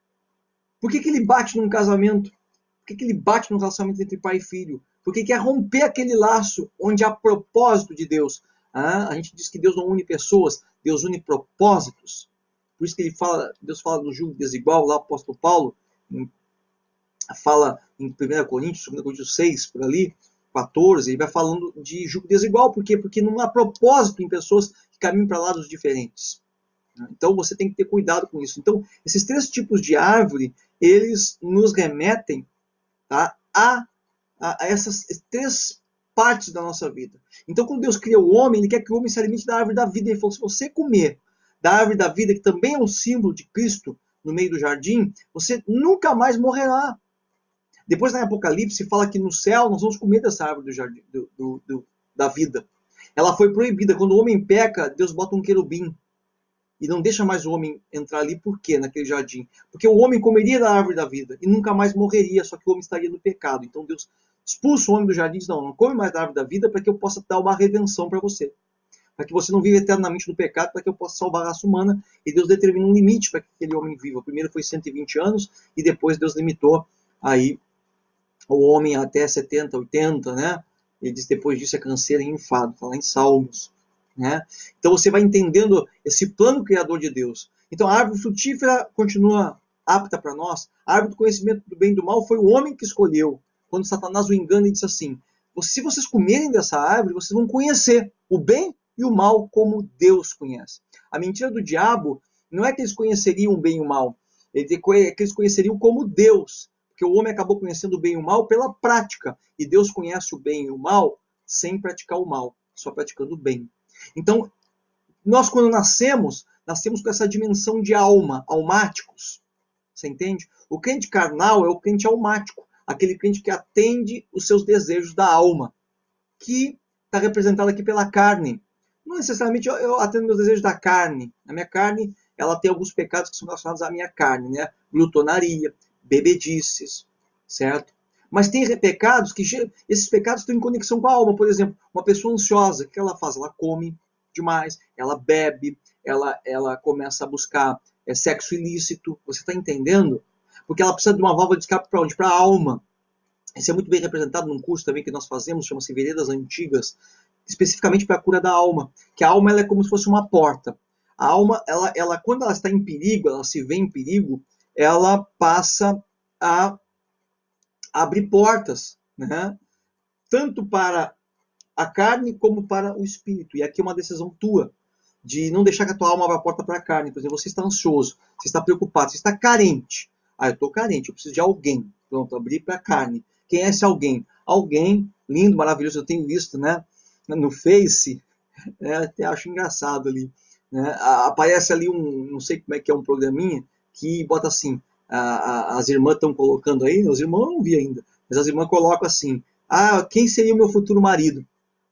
Por que, que ele bate num casamento? Por que, que ele bate num relacionamento entre pai e filho? Porque quer romper aquele laço onde há propósito de Deus. Ah, a gente diz que Deus não une pessoas, Deus une propósitos. Por isso que ele fala, Deus fala no julgo desigual, lá o apóstolo Paulo, fala em 1 Coríntios, 2 Coríntios 6, por ali, 14, ele vai falando de julgo desigual. Por quê? Porque não há propósito em pessoas que caminham para lados diferentes. Então você tem que ter cuidado com isso. Então, esses três tipos de árvore, eles nos remetem tá, a, a, a essas três partes da nossa vida. Então, quando Deus cria o homem, ele quer que o homem se alimente da árvore da vida. Ele falou: se você comer da árvore da vida, que também é um símbolo de Cristo no meio do jardim, você nunca mais morrerá. Depois, na Apocalipse, fala que no céu nós vamos comer dessa árvore do jardim, do, do, do, da vida. Ela foi proibida. Quando o homem peca, Deus bota um querubim e não deixa mais o homem entrar ali, por quê? Naquele jardim? Porque o homem comeria da árvore da vida e nunca mais morreria, só que o homem estaria no pecado. Então Deus expulsa o homem do jardim e diz: Não, não come mais da árvore da vida para que eu possa dar uma redenção para você. Para que você não viva eternamente no pecado, para que eu possa salvar a raça humana. E Deus determina um limite para que aquele homem viva. Primeiro foi 120 anos e depois Deus limitou aí o homem até 70, 80, né? Ele diz depois disso é canseiro e enfado, está lá em Salmos. Né? Então você vai entendendo esse plano criador de Deus. Então a árvore frutífera continua apta para nós. A árvore do conhecimento do bem e do mal foi o homem que escolheu. Quando Satanás o engana e disse assim: se vocês comerem dessa árvore, vocês vão conhecer o bem e o mal como Deus conhece. A mentira do diabo não é que eles conheceriam o bem e o mal, é que eles conheceriam como Deus. Porque o homem acabou conhecendo o bem e o mal pela prática. E Deus conhece o bem e o mal sem praticar o mal, só praticando o bem. Então, nós quando nascemos, nascemos com essa dimensão de alma, almáticos. Você entende? O crente carnal é o crente almático, aquele crente que atende os seus desejos da alma, que está representado aqui pela carne. Não necessariamente eu, eu atendo meus desejos da carne. A minha carne, ela tem alguns pecados que são relacionados à minha carne, né? Glutonaria, bebedices, certo? Mas tem pecados que esses pecados estão em conexão com a alma. Por exemplo, uma pessoa ansiosa, o que ela faz? Ela come demais, ela bebe, ela, ela começa a buscar é, sexo ilícito. Você está entendendo? Porque ela precisa de uma válvula de escape para onde? Para a alma. Isso é muito bem representado num curso também que nós fazemos, chama-se Veredas Antigas, especificamente para a cura da alma. Que a alma ela é como se fosse uma porta. A alma, ela, ela, quando ela está em perigo, ela se vê em perigo, ela passa a abrir portas, né? tanto para a carne como para o espírito. E aqui é uma decisão tua, de não deixar que a tua alma abra a porta para a carne. Por exemplo, você está ansioso, você está preocupado, você está carente. Ah, eu estou carente, eu preciso de alguém. Pronto, abrir para a carne. Quem é esse alguém? Alguém lindo, maravilhoso, eu tenho visto, né? No Face, é, até acho engraçado ali. Né? Aparece ali um, não sei como é que é um programinha, que bota assim, a, a, as irmãs estão colocando aí, os irmãos eu não vi ainda, mas as irmãs colocam assim, ah, quem seria o meu futuro marido?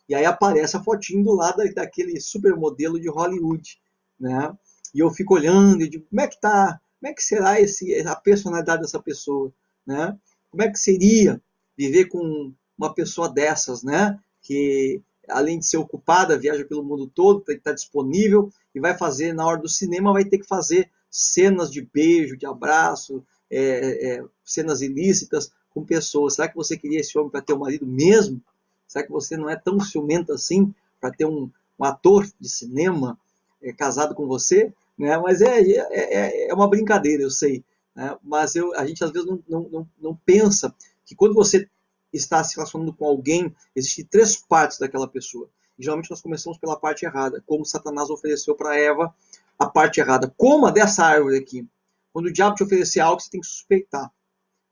E aí aparece a fotinho do lado daquele supermodelo de Hollywood, né? E eu fico olhando e digo, como é que tá? Como é que será esse, a personalidade dessa pessoa, né? Como é que seria viver com uma pessoa dessas, né? Que além de ser ocupada, viaja pelo mundo todo, que estar disponível e vai fazer na hora do cinema, vai ter que fazer cenas de beijo, de abraço, é, é, cenas ilícitas com pessoas. Será que você queria esse homem para ter um marido mesmo? Será que você não é tão ciumento assim para ter um, um, ator de cinema é, casado com você? Né? Mas é, é, é, é uma brincadeira, eu sei. Né? Mas eu, a gente às vezes não, não, não, não pensa que quando você está se relacionando com alguém, existem três partes daquela pessoa. Geralmente nós começamos pela parte errada, como Satanás ofereceu para Eva a parte errada. Coma dessa árvore aqui. Quando o diabo te oferecer algo, você tem que suspeitar.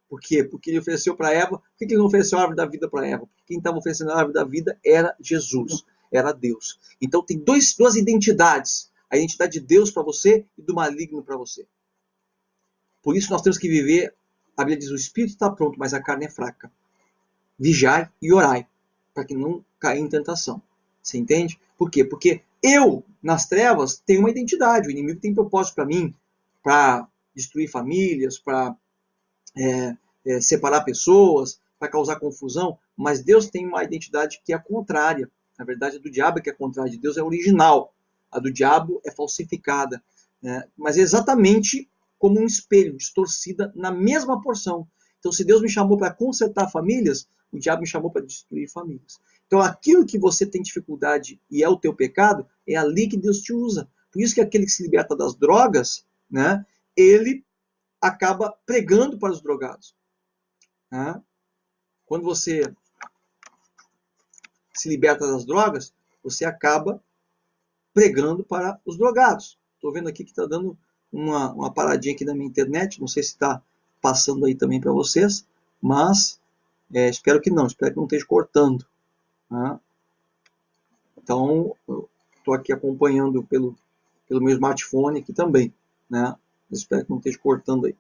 Por quê? Porque ele ofereceu para Eva. Por que ele não ofereceu a árvore da vida para Eva? Porque quem estava oferecendo a árvore da vida era Jesus, era Deus. Então tem dois, duas identidades: a identidade de Deus para você e do maligno para você. Por isso nós temos que viver. A Bíblia diz: o espírito está pronto, mas a carne é fraca. Vigiai e orai, para que não caia em tentação. Você entende? Por quê? Porque eu, nas trevas, tenho uma identidade. O inimigo tem propósito para mim, para destruir famílias, para é, é, separar pessoas, para causar confusão. Mas Deus tem uma identidade que é contrária. Na verdade, a do diabo é que é contrária. De Deus é original. A do diabo é falsificada. Né? Mas é exatamente como um espelho, distorcida na mesma porção. Então, se Deus me chamou para consertar famílias, o diabo me chamou para destruir famílias. Então, aquilo que você tem dificuldade e é o teu pecado, é ali que Deus te usa. Por isso que aquele que se liberta das drogas, né, ele acaba pregando para os drogados. Né? Quando você se liberta das drogas, você acaba pregando para os drogados. Estou vendo aqui que está dando uma, uma paradinha aqui na minha internet, não sei se está passando aí também para vocês, mas é, espero que não, espero que não esteja cortando. Né? Então, estou aqui acompanhando pelo, pelo meu smartphone aqui também. Né? Espero que não esteja cortando aí.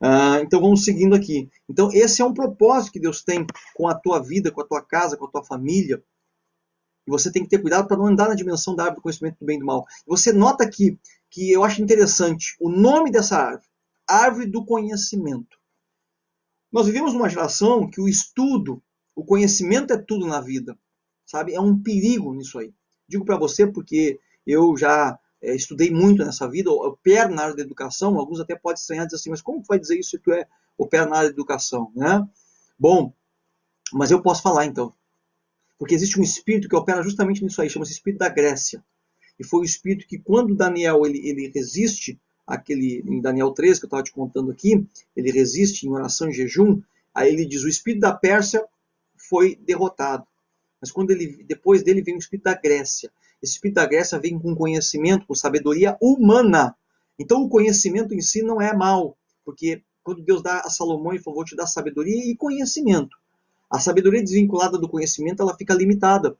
Uh, então vamos seguindo aqui. Então esse é um propósito que Deus tem com a tua vida, com a tua casa, com a tua família. E você tem que ter cuidado para não andar na dimensão da árvore do conhecimento do bem e do mal. Você nota que que eu acho interessante. O nome dessa árvore, árvore do conhecimento. Nós vivemos numa geração que o estudo, o conhecimento é tudo na vida, sabe? É um perigo nisso aí. Digo para você porque eu já é, estudei muito nessa vida, eu opero na área da educação, alguns até podem estranhar dizer assim, mas como vai dizer isso se tu é opera na área da educação, né? Bom, mas eu posso falar então. Porque existe um espírito que opera justamente nisso aí, chama-se espírito da Grécia. E foi o espírito que quando Daniel ele, ele resiste aquele em Daniel 13 que eu estava te contando aqui, ele resiste em oração e jejum, aí ele diz o espírito da Pérsia foi derrotado. Mas quando ele depois dele vem o espírito da Grécia. Esse espírito da Grécia vem com conhecimento, com sabedoria humana. Então o conhecimento em si não é mal, porque quando Deus dá a Salomão, ele falou, vou te dar sabedoria e conhecimento. A sabedoria desvinculada do conhecimento, ela fica limitada.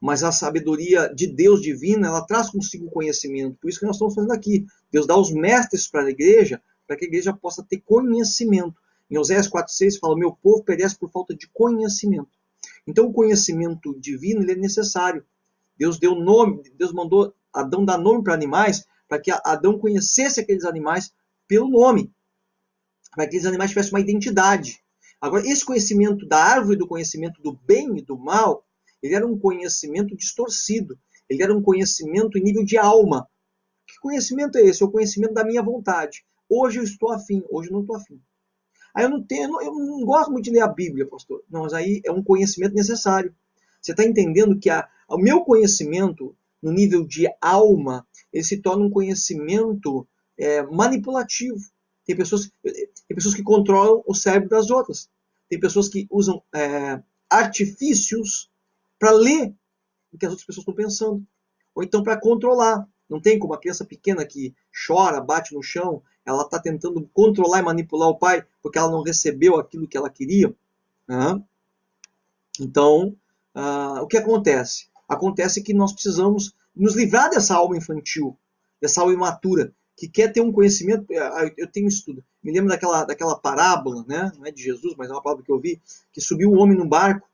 Mas a sabedoria de Deus divina, ela traz consigo conhecimento. Por isso que nós estamos fazendo aqui. Deus dá os mestres para a igreja, para que a igreja possa ter conhecimento. Em Oséias 4,6 fala, meu povo perece por falta de conhecimento. Então o conhecimento divino é necessário. Deus deu nome, Deus mandou Adão dar nome para animais, para que Adão conhecesse aqueles animais pelo nome, para que aqueles animais tivessem uma identidade. Agora, esse conhecimento da árvore do conhecimento do bem e do mal, ele era um conhecimento distorcido, ele era um conhecimento em nível de alma. Que conhecimento é esse? É o conhecimento da minha vontade. Hoje eu estou afim, hoje eu não estou afim. Aí eu não tenho, eu não gosto muito de ler a Bíblia, pastor. Não, mas aí é um conhecimento necessário. Você está entendendo que a, o meu conhecimento, no nível de alma, ele se torna um conhecimento é, manipulativo. Tem pessoas, tem pessoas que controlam o cérebro das outras. Tem pessoas que usam é, artifícios para ler o que as outras pessoas estão pensando. Ou então para controlar. Não tem como a criança pequena que chora, bate no chão, ela está tentando controlar e manipular o pai porque ela não recebeu aquilo que ela queria. Né? Então, uh, o que acontece? Acontece que nós precisamos nos livrar dessa alma infantil, dessa alma imatura, que quer ter um conhecimento. Eh, eu tenho estudo. Me lembro daquela, daquela parábola, né? não é de Jesus, mas é uma parábola que eu vi, que subiu um homem num barco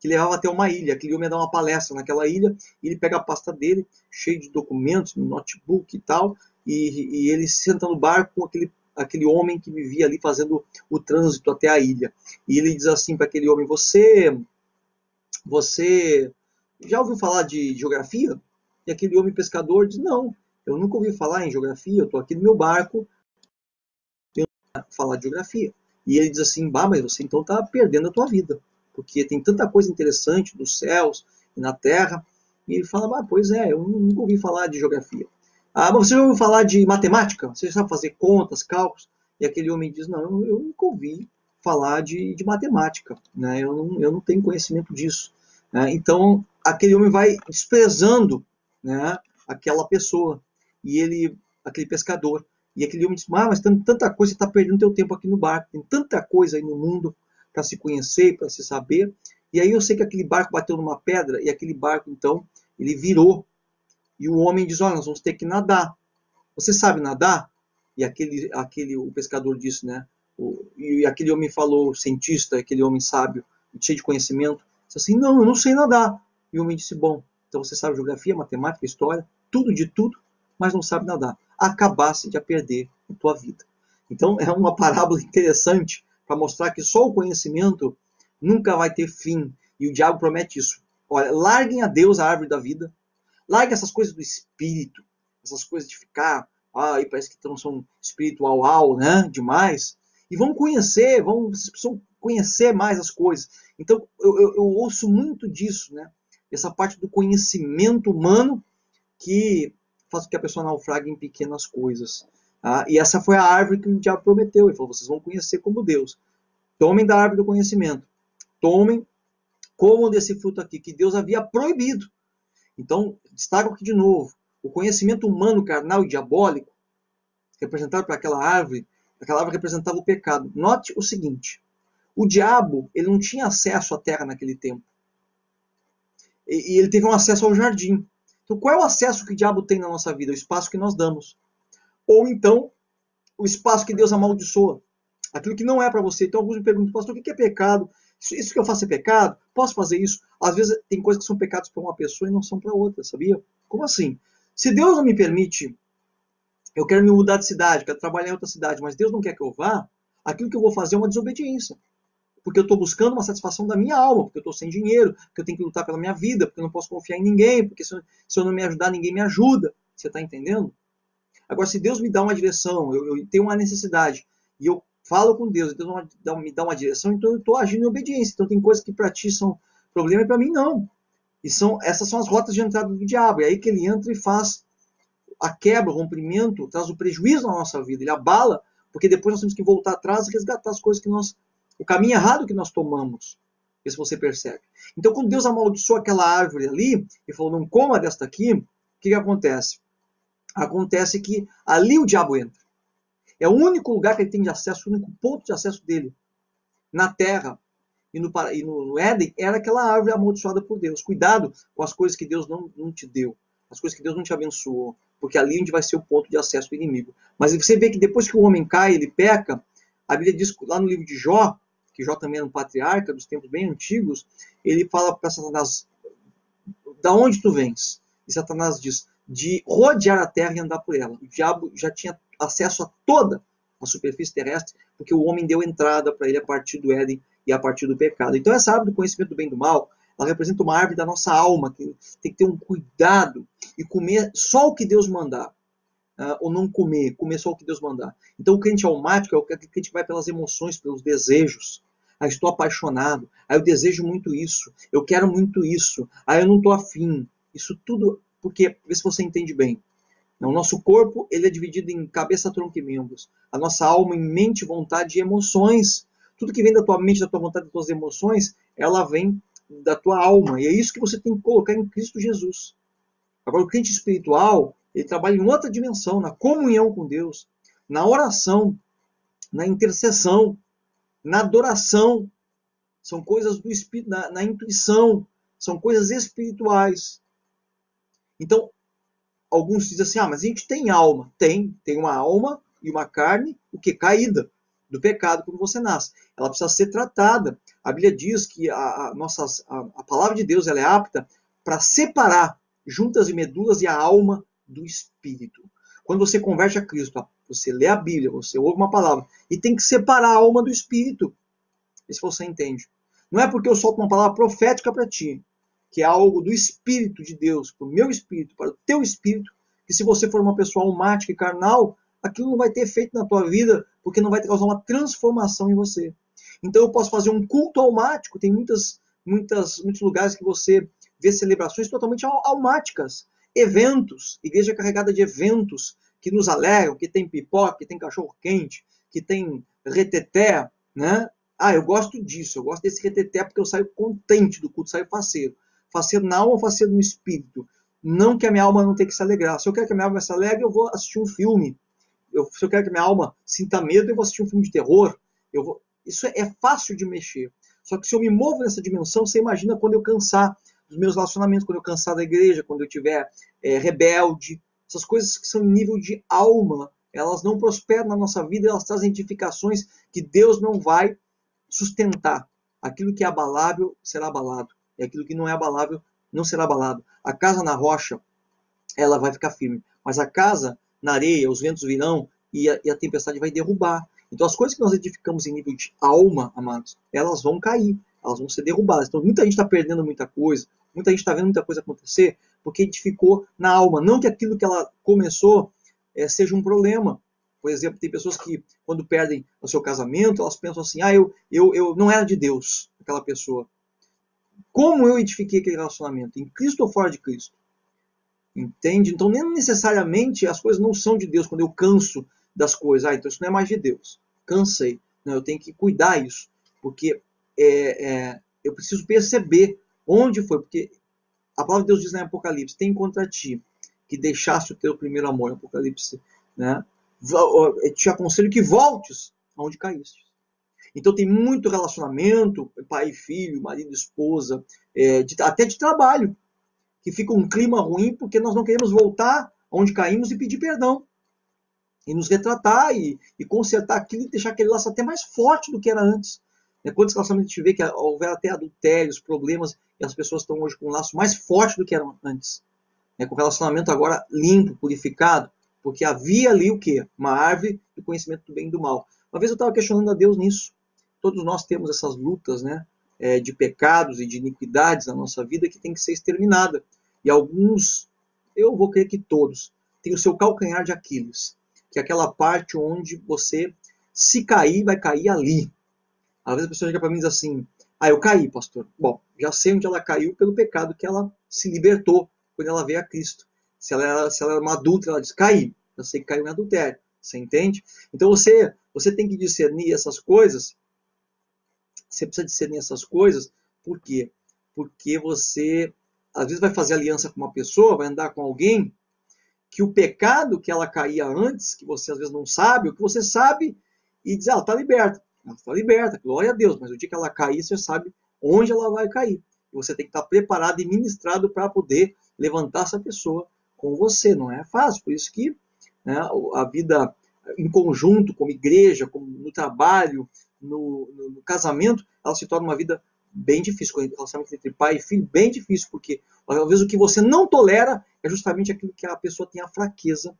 que levava até uma ilha. Aquele homem ia dar uma palestra naquela ilha, ele pega a pasta dele, cheio de documentos, notebook e tal, e, e ele senta no barco com aquele, aquele homem que vivia ali fazendo o trânsito até a ilha. E ele diz assim para aquele homem: Você. Você já ouviu falar de geografia? E aquele homem pescador diz: Não, eu nunca ouvi falar em geografia, eu estou aqui no meu barco, eu falar de geografia. E ele diz assim: Bah, mas você então está perdendo a tua vida, porque tem tanta coisa interessante nos céus e na terra. E ele fala: Bah, pois é, eu nunca ouvi falar de geografia. Ah, mas você já ouviu falar de matemática? Você sabe fazer contas, cálculos? E aquele homem diz: Não, eu, eu nunca ouvi falar de, de matemática, né? eu, não, eu não tenho conhecimento disso. Né? Então, aquele homem vai desprezando né, aquela pessoa, e ele, aquele pescador. E aquele homem diz: ah, mas tem tanta coisa, você está perdendo teu tempo aqui no barco, tem tanta coisa aí no mundo para se conhecer, para se saber. E aí eu sei que aquele barco bateu numa pedra, e aquele barco, então, ele virou. E o homem diz: Olha, nós vamos ter que nadar. Você sabe nadar? E aquele, aquele o pescador disse, né? O, e aquele homem falou, cientista, aquele homem sábio, cheio de conhecimento, disse assim: Não, eu não sei nadar. E o homem disse: Bom, então você sabe geografia, matemática, história, tudo de tudo, mas não sabe nadar. Acabasse de perder a tua vida. Então é uma [laughs] parábola interessante para mostrar que só o conhecimento nunca vai ter fim. E o diabo promete isso. Olha, larguem a Deus a árvore da vida. Larguem essas coisas do espírito, essas coisas de ficar, aí parece que estão são espiritual, né, demais. E vão conhecer, vão, vocês precisam conhecer mais as coisas. Então eu, eu, eu ouço muito disso, né? essa parte do conhecimento humano que faz com que a pessoa naufrague em pequenas coisas. Ah, e essa foi a árvore que o diabo prometeu. Ele falou: vocês vão conhecer como Deus. Tomem da árvore do conhecimento. Tomem, comam desse fruto aqui, que Deus havia proibido. Então, destaco aqui de novo: o conhecimento humano, carnal e diabólico, representado por aquela árvore, aquela árvore representava o pecado. Note o seguinte: o diabo ele não tinha acesso à terra naquele tempo e, e ele teve um acesso ao jardim. Então, qual é o acesso que o diabo tem na nossa vida? O espaço que nós damos. Ou então, o espaço que Deus amaldiçoa. Aquilo que não é para você. Então, alguns me perguntam, pastor, o que é pecado? Isso, que eu faço é pecado? Posso fazer isso? Às vezes, tem coisas que são pecados para uma pessoa e não são para outra, sabia? Como assim? Se Deus não me permite eu quero me mudar de cidade, quero trabalhar em outra cidade, mas Deus não quer que eu vá, aquilo que eu vou fazer é uma desobediência. Porque eu estou buscando uma satisfação da minha alma, porque eu estou sem dinheiro, porque eu tenho que lutar pela minha vida, porque eu não posso confiar em ninguém, porque se eu, se eu não me ajudar, ninguém me ajuda. Você está entendendo? Agora, se Deus me dá uma direção, eu, eu tenho uma necessidade, e eu falo com Deus, Deus me dá uma direção, então eu estou agindo em obediência. Então tem coisas que para ti são problema e para mim não. E são, essas são as rotas de entrada do diabo. É aí que ele entra e faz a quebra, o rompimento, traz o prejuízo na nossa vida. Ele abala, porque depois nós temos que voltar atrás e resgatar as coisas que nós. o caminho errado que nós tomamos. Vê se você percebe. Então, quando Deus amaldiçoou aquela árvore ali e falou, não coma desta aqui, o que, que acontece? Acontece que ali o diabo entra. É o único lugar que ele tem de acesso, o único ponto de acesso dele na terra e no, e no Éden era aquela árvore amaldiçoada por Deus. Cuidado com as coisas que Deus não, não te deu, as coisas que Deus não te abençoou, porque ali é onde vai ser o ponto de acesso do inimigo. Mas você vê que depois que o homem cai, ele peca, a Bíblia diz lá no livro de Jó, que Jó também é um patriarca dos tempos bem antigos, ele fala para Satanás: Da onde tu vens? E Satanás diz: De rodear a terra e andar por ela. O diabo já tinha acesso a toda a superfície terrestre, porque o homem deu entrada para ele a partir do Éden e a partir do pecado. Então essa árvore do conhecimento do bem e do mal, ela representa uma árvore da nossa alma, que tem que ter um cuidado e comer só o que Deus mandar. Uh, ou não comer, comer só o que Deus mandar. Então o crente almático é o crente que vai pelas emoções, pelos desejos. Ah, estou apaixonado. Ah, eu desejo muito isso. Eu quero muito isso. Ah, eu não estou afim. Isso tudo, porque, vê se você entende bem. O nosso corpo ele é dividido em cabeça, tronco e membros. A nossa alma em mente, vontade e emoções. Tudo que vem da tua mente, da tua vontade, das tuas emoções, ela vem da tua alma. E é isso que você tem que colocar em Cristo Jesus. Agora, o crente espiritual, ele trabalha em outra dimensão, na comunhão com Deus, na oração, na intercessão, na adoração. São coisas do espírito, na, na intuição, são coisas espirituais. Então, alguns dizem assim: ah, mas a gente tem alma. Tem, tem uma alma e uma carne, o que? Caída do pecado quando você nasce. Ela precisa ser tratada. A Bíblia diz que a, a, nossas, a, a palavra de Deus ela é apta para separar juntas e medulas e a alma do espírito. Quando você converte a Cristo, você lê a Bíblia, você ouve uma palavra e tem que separar a alma do espírito. Isso você entende. Não é porque eu solto uma palavra profética para ti, que é algo do Espírito de Deus, para o meu espírito, para o teu espírito, que se você for uma pessoa almática e carnal, aquilo não vai ter efeito na tua vida, porque não vai causar uma transformação em você. Então eu posso fazer um culto almático, tem muitas, muitas, muitos lugares que você vê celebrações totalmente almáticas, eventos, igreja carregada de eventos que nos alegram, que tem pipoca, que tem cachorro quente, que tem reteté, né? Ah, eu gosto disso, eu gosto desse reteté porque eu saio contente do culto, saio faceiro faceiro na alma ou faceiro no espírito. Não que a minha alma não tenha que se alegrar. Se eu quero que a minha alma se alegre, eu vou assistir um filme. Eu, se eu quero que a minha alma sinta medo, eu vou assistir um filme de terror. Eu vou... Isso é, fácil de mexer. Só que se eu me movo nessa dimensão, você imagina quando eu cansar dos meus relacionamentos, quando eu cansar da igreja, quando eu tiver é, rebelde. Essas coisas que são nível de alma, elas não prosperam na nossa vida, elas trazem edificações que Deus não vai sustentar. Aquilo que é abalável será abalado e aquilo que não é abalável não será abalado. A casa na rocha, ela vai ficar firme, mas a casa na areia, os ventos virão e a, e a tempestade vai derrubar. Então as coisas que nós edificamos em nível de alma, amados, elas vão cair, elas vão ser derrubadas. Então muita gente está perdendo muita coisa, muita gente está vendo muita coisa acontecer porque edificou na alma. Não que aquilo que ela começou é, seja um problema. Por exemplo, tem pessoas que, quando perdem o seu casamento, elas pensam assim: ah, eu, eu, eu não era de Deus, aquela pessoa. Como eu edifiquei aquele relacionamento? Em Cristo ou fora de Cristo? Entende? Então, nem necessariamente as coisas não são de Deus quando eu canso das coisas. Ah, então isso não é mais de Deus. Cansei. Não, eu tenho que cuidar isso. Porque é, é, eu preciso perceber onde foi. Porque a palavra de Deus diz na Apocalipse: tem contra ti que deixaste o teu primeiro amor. Apocalipse, né? Te aconselho que voltes aonde caíste. Então tem muito relacionamento, pai e filho, marido e esposa, é, de, até de trabalho, que fica um clima ruim porque nós não queremos voltar onde caímos e pedir perdão. E nos retratar e, e consertar aquilo e deixar aquele laço até mais forte do que era antes. É, quantos relacionamentos a gente vê que houver até adultérios, problemas, e as pessoas estão hoje com um laço mais forte do que eram antes. É, com relacionamento agora limpo, purificado. Porque havia ali o quê? Uma árvore do conhecimento do bem e do mal. Uma vez eu estava questionando a Deus nisso. Todos nós temos essas lutas, né? É, de pecados e de iniquidades na nossa vida que tem que ser exterminada. E alguns, eu vou crer que todos, têm o seu calcanhar de Aquiles, que é aquela parte onde você, se cair, vai cair ali. Às vezes a pessoa chega para mim e diz assim: Ah, eu caí, pastor. Bom, já sei onde ela caiu pelo pecado que ela se libertou quando ela veio a Cristo. Se ela era, se ela era uma adulta, ela diz: Caí. Eu sei que caiu em adultério. Você entende? Então você, você tem que discernir essas coisas. Você precisa discernir essas coisas. Por quê? Porque você, às vezes, vai fazer aliança com uma pessoa, vai andar com alguém que o pecado que ela caía antes, que você às vezes não sabe, o que você sabe, e diz, ah, ela está liberta. Ela está liberta, glória a Deus, mas o dia que ela cair, você sabe onde ela vai cair. E você tem que estar preparado e ministrado para poder levantar essa pessoa com você. Não é fácil, por isso que né, a vida em conjunto, como igreja, como no trabalho, no, no, no casamento, ela se torna uma vida bem difícil, com relacionamento entre pai e filho, bem difícil, porque vezes o que você não tolera é justamente aquilo que a pessoa tem a fraqueza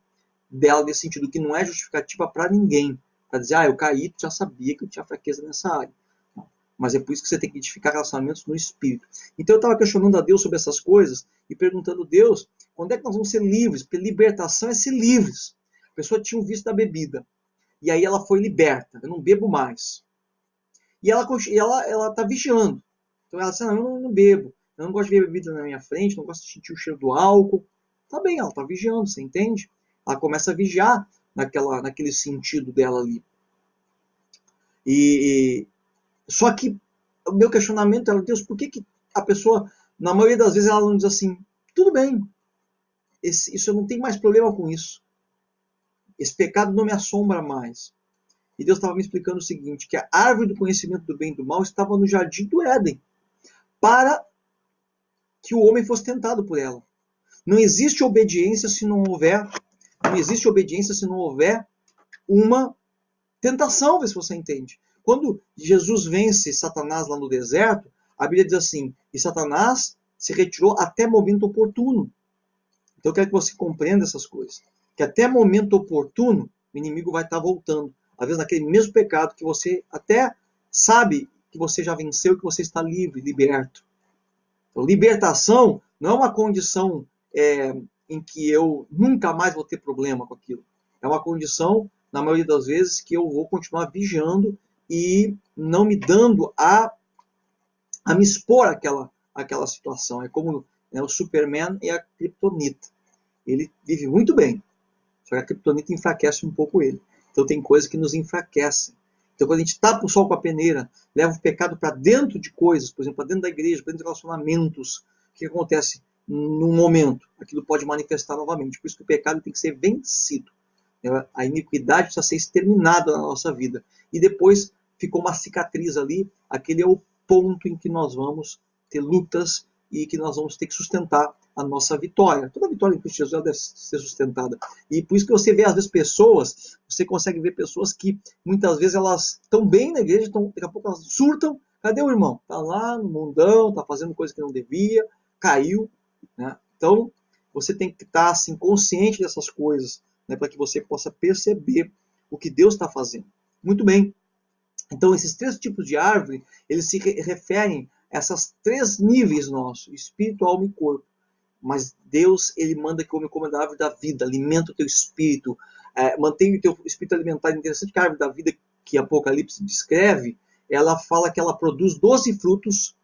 dela nesse sentido, que não é justificativa para ninguém. Para dizer, ah, eu caí, tu já sabia que eu tinha fraqueza nessa área. Mas é por isso que você tem que identificar relacionamentos no espírito. Então eu estava questionando a Deus sobre essas coisas e perguntando a Deus, quando é que nós vamos ser livres? Porque libertação é ser livres. A pessoa tinha um vício da bebida. E aí ela foi liberta. Eu não bebo mais. E ela ela ela está vigiando. Então ela disse, não, eu não, não bebo. Eu não gosto de ver bebida na minha frente, não gosto de sentir o cheiro do álcool. Tá bem, ela está vigiando, você entende? Ela começa a vigiar naquela, naquele sentido dela ali. E, só que o meu questionamento era, Deus, por que, que a pessoa, na maioria das vezes, ela não diz assim, tudo bem, esse, isso eu não tenho mais problema com isso. Esse pecado não me assombra mais. E Deus estava me explicando o seguinte, que a árvore do conhecimento do bem e do mal estava no jardim do Éden, para que o homem fosse tentado por ela. Não existe obediência se não houver, não existe obediência se não houver uma tentação, vê se você entende. Quando Jesus vence Satanás lá no deserto, a Bíblia diz assim: e Satanás se retirou até momento oportuno. Então eu quero que você compreenda essas coisas. Que até momento oportuno, o inimigo vai estar voltando. Às vezes naquele mesmo pecado que você até sabe que você já venceu, que você está livre, liberto. Então, libertação não é uma condição é, em que eu nunca mais vou ter problema com aquilo. É uma condição, na maioria das vezes, que eu vou continuar vigiando e não me dando a, a me expor àquela, àquela situação. É como né, o Superman e a Kryptonita. Ele vive muito bem, só que a Kryptonita enfraquece um pouco ele. Então tem coisas que nos enfraquecem. Então, quando a gente tapa o sol com a peneira, leva o pecado para dentro de coisas, por exemplo, para dentro da igreja, para dentro de relacionamentos, o que acontece num momento? Aquilo pode manifestar novamente. Por isso que o pecado tem que ser vencido. A iniquidade precisa ser exterminada na nossa vida. E depois ficou uma cicatriz ali. Aquele é o ponto em que nós vamos ter lutas e que nós vamos ter que sustentar a nossa vitória. Toda vitória em Cristo Jesus deve ser sustentada. E por isso que você vê, às vezes, pessoas, você consegue ver pessoas que muitas vezes elas estão bem na igreja, estão, daqui a pouco elas surtam. Cadê o irmão? Está lá no mundão, está fazendo coisa que não devia, caiu. Né? Então, você tem que estar assim, consciente dessas coisas, né, para que você possa perceber o que Deus está fazendo. Muito bem. Então, esses três tipos de árvore, eles se referem essas três níveis nossos, espírito, alma e corpo. Mas Deus, ele manda que o homem coma da árvore da vida, alimenta o teu espírito, é, mantenha o teu espírito alimentado. Interessante que a árvore da vida que Apocalipse descreve, ela fala que ela produz 12 frutos,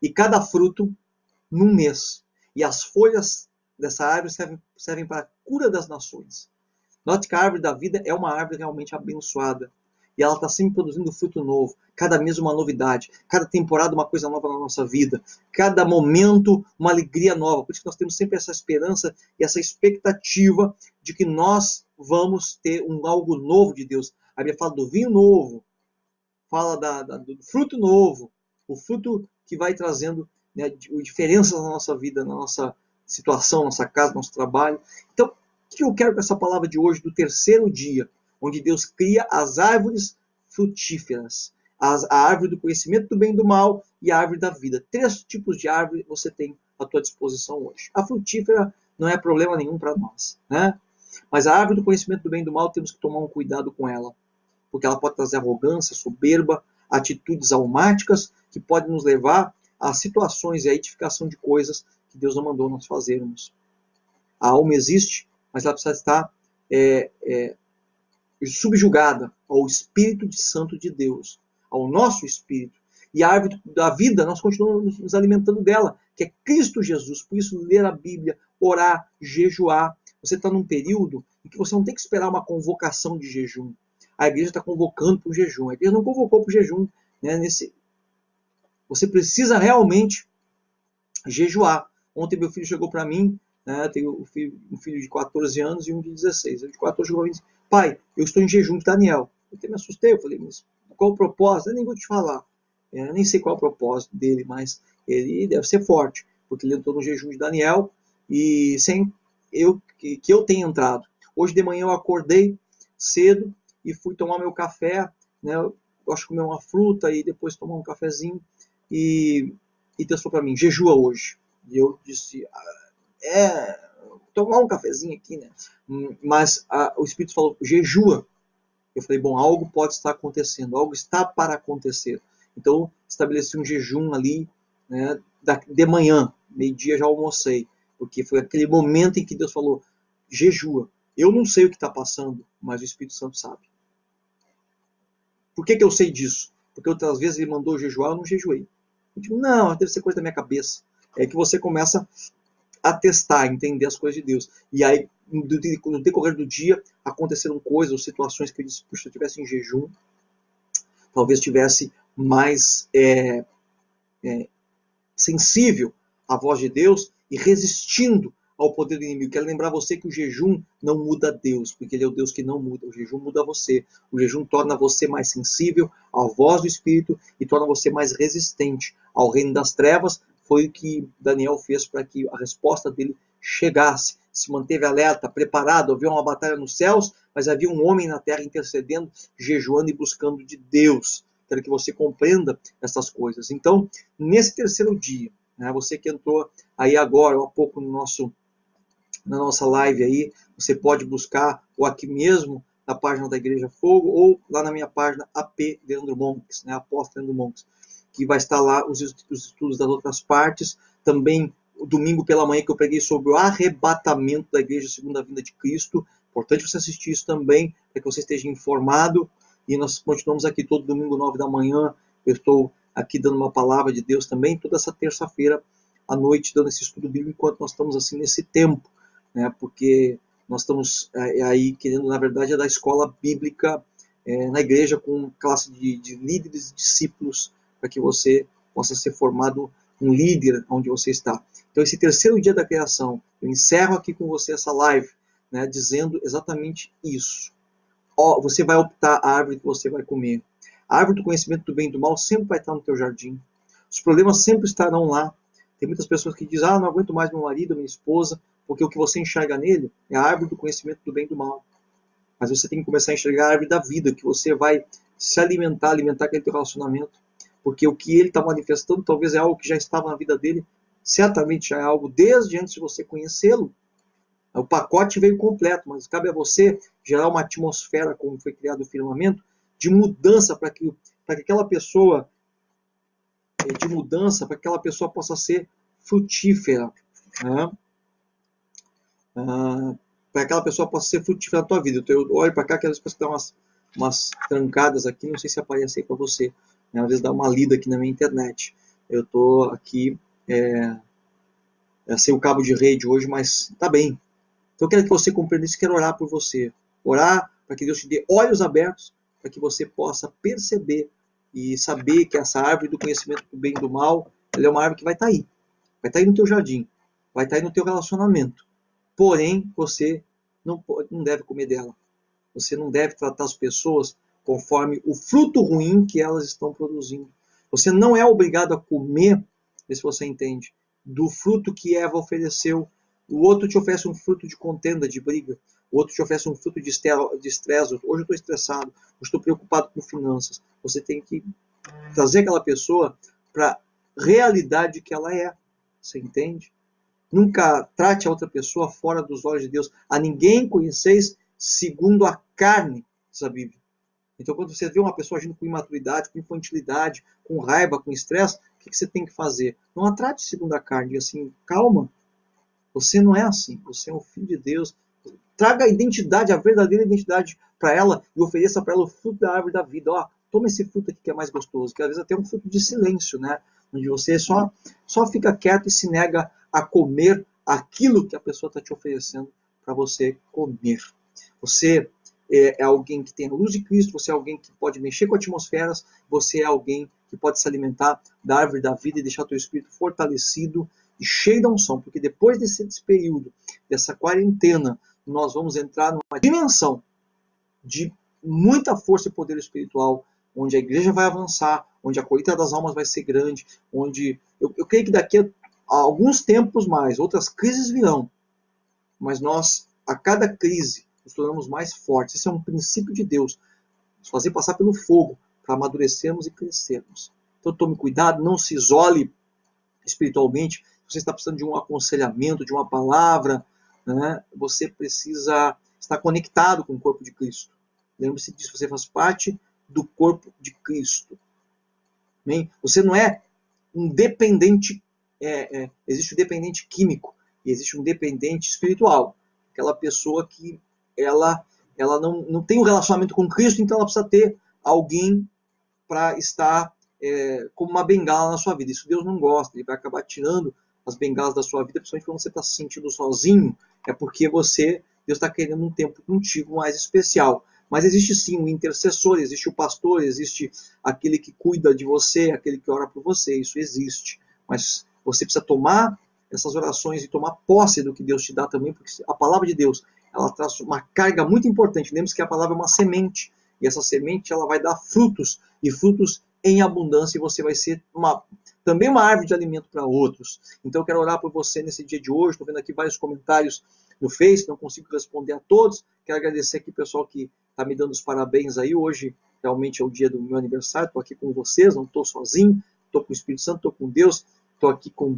e cada fruto num mês. E as folhas dessa árvore servem, servem para a cura das nações. Note que a árvore da vida é uma árvore realmente abençoada e ela está sempre produzindo fruto novo. Cada mês uma novidade, cada temporada uma coisa nova na nossa vida, cada momento uma alegria nova. Por isso que nós temos sempre essa esperança e essa expectativa de que nós vamos ter um algo novo de Deus. A Bíblia fala do vinho novo, fala da, da, do fruto novo, o fruto que vai trazendo né, diferenças na nossa vida, na nossa situação, nossa casa, no nosso trabalho. Então, o que eu quero com essa palavra de hoje, do terceiro dia? Onde Deus cria as árvores frutíferas, a árvore do conhecimento do bem e do mal e a árvore da vida. Três tipos de árvore você tem à tua disposição hoje. A frutífera não é problema nenhum para nós, né? Mas a árvore do conhecimento do bem e do mal temos que tomar um cuidado com ela, porque ela pode trazer arrogância, soberba, atitudes almáticas que podem nos levar a situações e a edificação de coisas que Deus não mandou nós fazermos. A alma existe, mas ela precisa estar é, é, subjugada ao Espírito de Santo de Deus, ao nosso Espírito. E a árvore da vida, nós continuamos nos alimentando dela, que é Cristo Jesus. Por isso, ler a Bíblia, orar, jejuar. Você está num período em que você não tem que esperar uma convocação de jejum. A igreja está convocando para o jejum. A igreja não convocou para o jejum. Né, nesse... Você precisa realmente jejuar. Ontem meu filho chegou para mim, né, tenho um filho, um filho, de 14 anos e um de 16. O de 14 chegou disse, pai, eu estou em jejum de Daniel. Eu até me assustei, eu falei, mas qual o propósito? Eu nem vou te falar. Eu nem sei qual é o propósito dele, mas ele deve ser forte, porque ele entrou no jejum de Daniel e sem eu que, que eu tenha entrado. Hoje de manhã eu acordei cedo e fui tomar meu café, né? Eu gosto de comer uma fruta e depois tomar um cafezinho e, e Deus falou para mim, jejua hoje. E eu disse, ah, é, tomar um cafezinho aqui, né? Mas a, o Espírito falou, jejua. Eu falei, bom, algo pode estar acontecendo, algo está para acontecer. Então, estabeleci um jejum ali, né, de manhã, meio-dia já almocei, porque foi aquele momento em que Deus falou: jejua. Eu não sei o que está passando, mas o Espírito Santo sabe. Por que, que eu sei disso? Porque outras vezes ele mandou jejuar, eu não jejuei. Eu digo, não, deve ser coisa da minha cabeça. É que você começa a testar, a entender as coisas de Deus. E aí, no decorrer do dia, aconteceram coisas ou situações que eu disse, puxa, se eu estivesse em jejum, talvez tivesse mais é, é, sensível à voz de Deus e resistindo ao poder do inimigo. Quero lembrar você que o jejum não muda Deus, porque ele é o Deus que não muda. O jejum muda você. O jejum torna você mais sensível à voz do Espírito e torna você mais resistente ao reino das trevas. Foi o que Daniel fez para que a resposta dele chegasse. Se manteve alerta, preparado. Havia uma batalha nos céus, mas havia um homem na terra intercedendo, jejuando e buscando de Deus. Quero que você compreenda essas coisas. Então, nesse terceiro dia, né, você que entrou aí agora, ou há pouco no nosso, na nossa live aí, você pode buscar ou aqui mesmo na página da Igreja Fogo ou lá na minha página AP Leandro Monks, né, Apóstolo Leandro Monks, que vai estar lá os, os estudos das outras partes. Também domingo pela manhã que eu preguei sobre o arrebatamento da Igreja Segunda Vinda de Cristo. Importante você assistir isso também, para que você esteja informado e nós continuamos aqui todo domingo, nove da manhã. Eu estou aqui dando uma palavra de Deus também, toda essa terça-feira à noite, dando esse estudo bíblico, enquanto nós estamos assim nesse tempo, né? porque nós estamos é, aí querendo, na verdade, é da escola bíblica é, na igreja com classe de, de líderes e discípulos, para que você possa ser formado um líder onde você está. Então, esse terceiro dia da criação, eu encerro aqui com você essa live, né, dizendo exatamente isso você vai optar a árvore que você vai comer. A árvore do conhecimento do bem e do mal sempre vai estar no teu jardim. Os problemas sempre estarão lá. Tem muitas pessoas que dizem, ah, não aguento mais meu marido, minha esposa, porque o que você enxerga nele é a árvore do conhecimento do bem e do mal. Mas você tem que começar a enxergar a árvore da vida, que você vai se alimentar, alimentar aquele teu relacionamento. Porque o que ele está manifestando talvez é algo que já estava na vida dele, certamente já é algo desde antes de você conhecê-lo. O pacote veio completo, mas cabe a você gerar uma atmosfera, como foi criado o firmamento, de mudança para que, que aquela pessoa, eh, de mudança, para que aquela pessoa possa ser frutífera. Né? Ah, para que aquela pessoa possa ser frutífera na tua vida. Eu olho para cá, que às vezes dá umas, umas trancadas aqui, não sei se aparece aí para você. Né? Às vezes dá uma lida aqui na minha internet. Eu estou aqui é, é, sem o cabo de rede hoje, mas tá bem, então eu quero que você compreenda isso, quero orar por você. Orar para que Deus te dê olhos abertos, para que você possa perceber e saber que essa árvore do conhecimento do bem e do mal, ela é uma árvore que vai estar tá aí. Vai estar tá aí no teu jardim, vai estar tá aí no teu relacionamento. Porém, você não, não deve comer dela. Você não deve tratar as pessoas conforme o fruto ruim que elas estão produzindo. Você não é obrigado a comer, se você entende, do fruto que Eva ofereceu o outro te oferece um fruto de contenda, de briga. O outro te oferece um fruto de estresse. Hoje eu estou estressado, hoje estou preocupado com finanças. Você tem que trazer aquela pessoa para a realidade que ela é. Você entende? Nunca trate a outra pessoa fora dos olhos de Deus. A ninguém conheceis segundo a carne, diz a Bíblia. Então, quando você vê uma pessoa agindo com imaturidade, com infantilidade, com raiva, com estresse, o que você tem que fazer? Não a trate segundo a carne. assim, calma. Você não é assim. Você é um filho de Deus. Traga a identidade, a verdadeira identidade para ela e ofereça para ela o fruto da árvore da vida. Ó, toma esse fruto aqui que é mais gostoso, que às vezes até é um fruto de silêncio, né? Onde você só, só fica quieto e se nega a comer aquilo que a pessoa está te oferecendo para você comer. Você é, é, alguém que tem a luz de Cristo, você é alguém que pode mexer com atmosferas, você é alguém que pode se alimentar da árvore da vida e deixar teu espírito fortalecido e cheio da unção, porque depois desse, desse período, dessa quarentena, nós vamos entrar numa dimensão de muita força e poder espiritual, onde a igreja vai avançar, onde a colheita das almas vai ser grande, onde eu, eu creio que daqui a, alguns tempos mais, outras crises virão, mas nós, a cada crise, nos tornamos mais fortes. Esse é um princípio de Deus, nos fazer passar pelo fogo para amadurecermos e crescermos. Então tome cuidado, não se isole espiritualmente. Se você está precisando de um aconselhamento, de uma palavra, né, você precisa estar conectado com o corpo de Cristo. Lembre-se disso, você faz parte do corpo de Cristo. Bem, você não é um dependente, é, é, existe um dependente químico e existe um dependente espiritual. Aquela pessoa que ela, ela não, não tem um relacionamento com Cristo, então ela precisa ter alguém para estar é, como uma bengala na sua vida. Isso Deus não gosta, ele vai acabar tirando as bengalas da sua vida, principalmente quando você está se sentindo sozinho, é porque você, Deus está querendo um tempo contigo mais especial. Mas existe sim o intercessor, existe o pastor, existe aquele que cuida de você, aquele que ora por você, isso existe. Mas você precisa tomar essas orações e tomar posse do que Deus te dá também, porque a palavra de Deus, ela traz uma carga muito importante. Lembre-se que a palavra é uma semente, e essa semente ela vai dar frutos, e frutos em abundância, e você vai ser uma, também uma árvore de alimento para outros. Então eu quero orar por você nesse dia de hoje, estou vendo aqui vários comentários no Face, não consigo responder a todos. Quero agradecer aqui o pessoal que está me dando os parabéns aí. Hoje realmente é o dia do meu aniversário, estou aqui com vocês, não estou sozinho, estou com o Espírito Santo, estou com Deus, estou aqui com